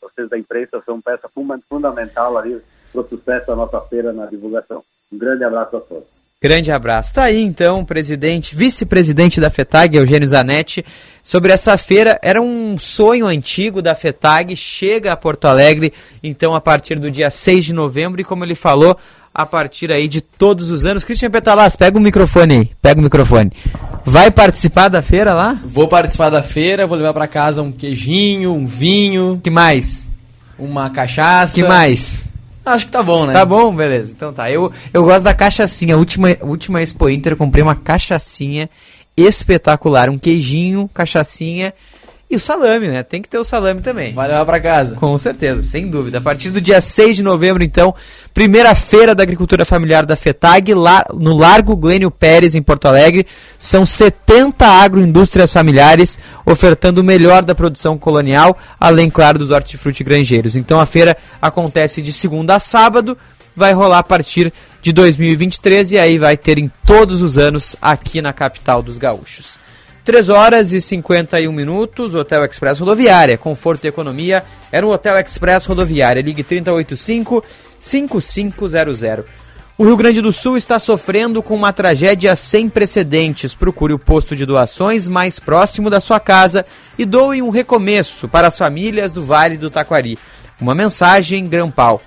Speaker 42: Vocês da imprensa são peça fundamental ali para o sucesso da nossa feira na divulgação. Um grande abraço a todos.
Speaker 3: Grande abraço. Tá aí então, presidente, vice-presidente da FETAG, Eugênio Zanetti, sobre essa feira. Era um sonho antigo da FETAG, chega a Porto Alegre, então, a partir do dia 6 de novembro, e como ele falou, a partir aí de todos os anos. Cristian Petalas, pega o microfone aí, pega o microfone. Vai participar da feira lá?
Speaker 43: Vou participar da feira, vou levar para casa um queijinho, um vinho.
Speaker 3: Que mais?
Speaker 43: Uma cachaça.
Speaker 3: Que mais?
Speaker 43: Acho que tá bom, né?
Speaker 3: Tá bom, beleza. Então tá. Eu, eu gosto da cachaçinha. A última, última Expo Inter eu comprei uma cachaçinha espetacular. Um queijinho, cachaçinha e o salame, né? Tem que ter o salame também.
Speaker 43: Vai levar pra casa.
Speaker 3: Com certeza, sem dúvida. A partir do dia 6 de novembro, então, primeira feira da agricultura familiar da FETAG, lá no Largo Glênio Pérez, em Porto Alegre. São 70 agroindústrias familiares ofertando o melhor da produção colonial, além, claro, dos hortifruti granjeiros. Então a feira acontece de segunda a sábado, vai rolar a partir de 2023 e aí vai ter em todos os anos aqui na capital dos gaúchos. 3 horas e 51 minutos, Hotel Express Rodoviária, conforto e economia, é no Hotel Express Rodoviária, ligue 3085 5500. O Rio Grande do Sul está sofrendo com uma tragédia sem precedentes. Procure o posto de doações mais próximo da sua casa e doe um recomeço para as famílias do Vale do Taquari. Uma mensagem Grampal.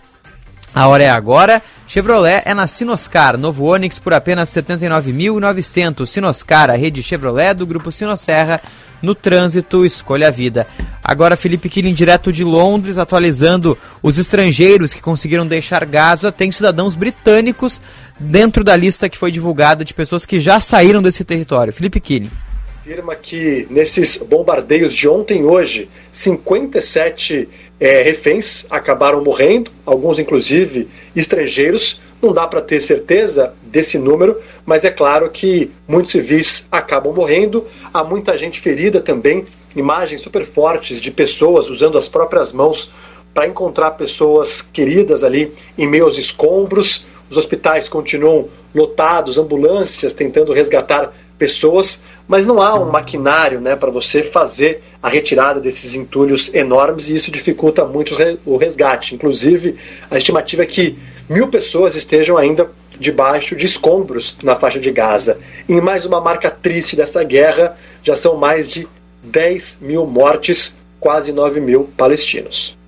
Speaker 3: A hora é agora. Chevrolet é na Sinoscar, novo Onix por apenas 79.900. Sinoscar, a rede Chevrolet do grupo Sinosserra, no trânsito escolha a vida. Agora Felipe Killing direto de Londres, atualizando os estrangeiros que conseguiram deixar Gaza. Tem cidadãos britânicos dentro da lista que foi divulgada de pessoas que já saíram desse território. Felipe Killing
Speaker 44: afirma que nesses bombardeios de ontem e hoje, 57 é, reféns acabaram morrendo, alguns inclusive estrangeiros. Não dá para ter certeza desse número, mas é claro que muitos civis acabam morrendo. Há muita gente ferida também. Imagens super fortes de pessoas usando as próprias mãos para encontrar pessoas queridas ali em meio aos escombros. Os hospitais continuam lotados, ambulâncias tentando resgatar pessoas, mas não há um maquinário né, para você fazer a retirada desses entulhos enormes e isso dificulta muito o resgate. Inclusive, a estimativa é que mil pessoas estejam ainda debaixo de escombros na faixa de Gaza. Em mais uma marca triste dessa guerra, já são mais de 10 mil mortes, quase 9 mil palestinos.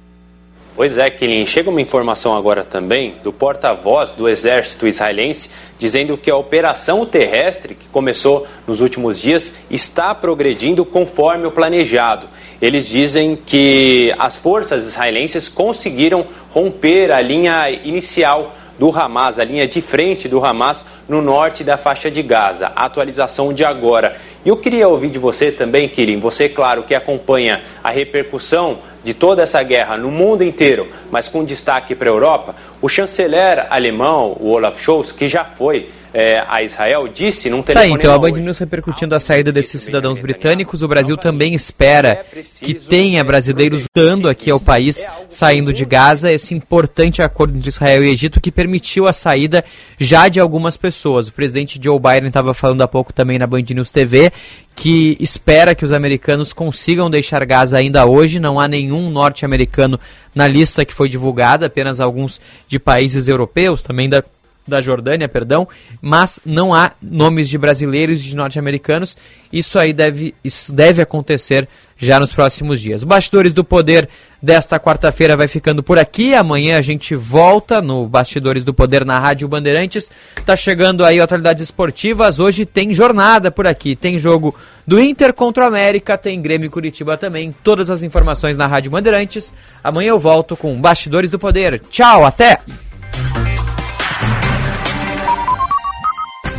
Speaker 45: Pois é, Kilin. Chega uma informação agora também do porta-voz do exército israelense dizendo que a operação terrestre, que começou nos últimos dias, está progredindo conforme o planejado. Eles dizem que as forças israelenses conseguiram romper a linha inicial do Hamas, a linha de frente do Hamas no norte da faixa de Gaza. A atualização de agora. E eu queria ouvir de você também, Kirin, você, claro, que acompanha a repercussão de toda essa guerra no mundo inteiro, mas com destaque para a Europa, o chanceler alemão, o Olaf Scholz, que já foi é, a Israel, disse num telefone.
Speaker 3: Tá, então a Band News repercutindo a saída desses cidadãos britânicos. O Brasil também espera que tenha brasileiros dando aqui ao país, saindo de Gaza, esse importante acordo entre Israel e Egito que permitiu a saída já de algumas pessoas. O presidente Joe Biden estava falando há pouco também na Band News TV que espera que os americanos consigam deixar Gaza ainda hoje. Não há nenhum norte-americano na lista que foi divulgada, apenas alguns de países europeus, também da da Jordânia, perdão, mas não há nomes de brasileiros e de norte-americanos. Isso aí deve, isso deve acontecer já nos próximos dias. Bastidores do Poder desta quarta-feira vai ficando por aqui. Amanhã a gente volta no Bastidores do Poder na Rádio Bandeirantes. Tá chegando aí atualidades esportivas. Hoje tem jornada por aqui. Tem jogo do Inter contra o América, tem Grêmio Curitiba também. Todas as informações na Rádio Bandeirantes. Amanhã eu volto com Bastidores do Poder. Tchau, até!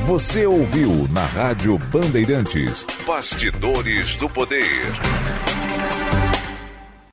Speaker 16: Você ouviu na Rádio Bandeirantes Bastidores do Poder.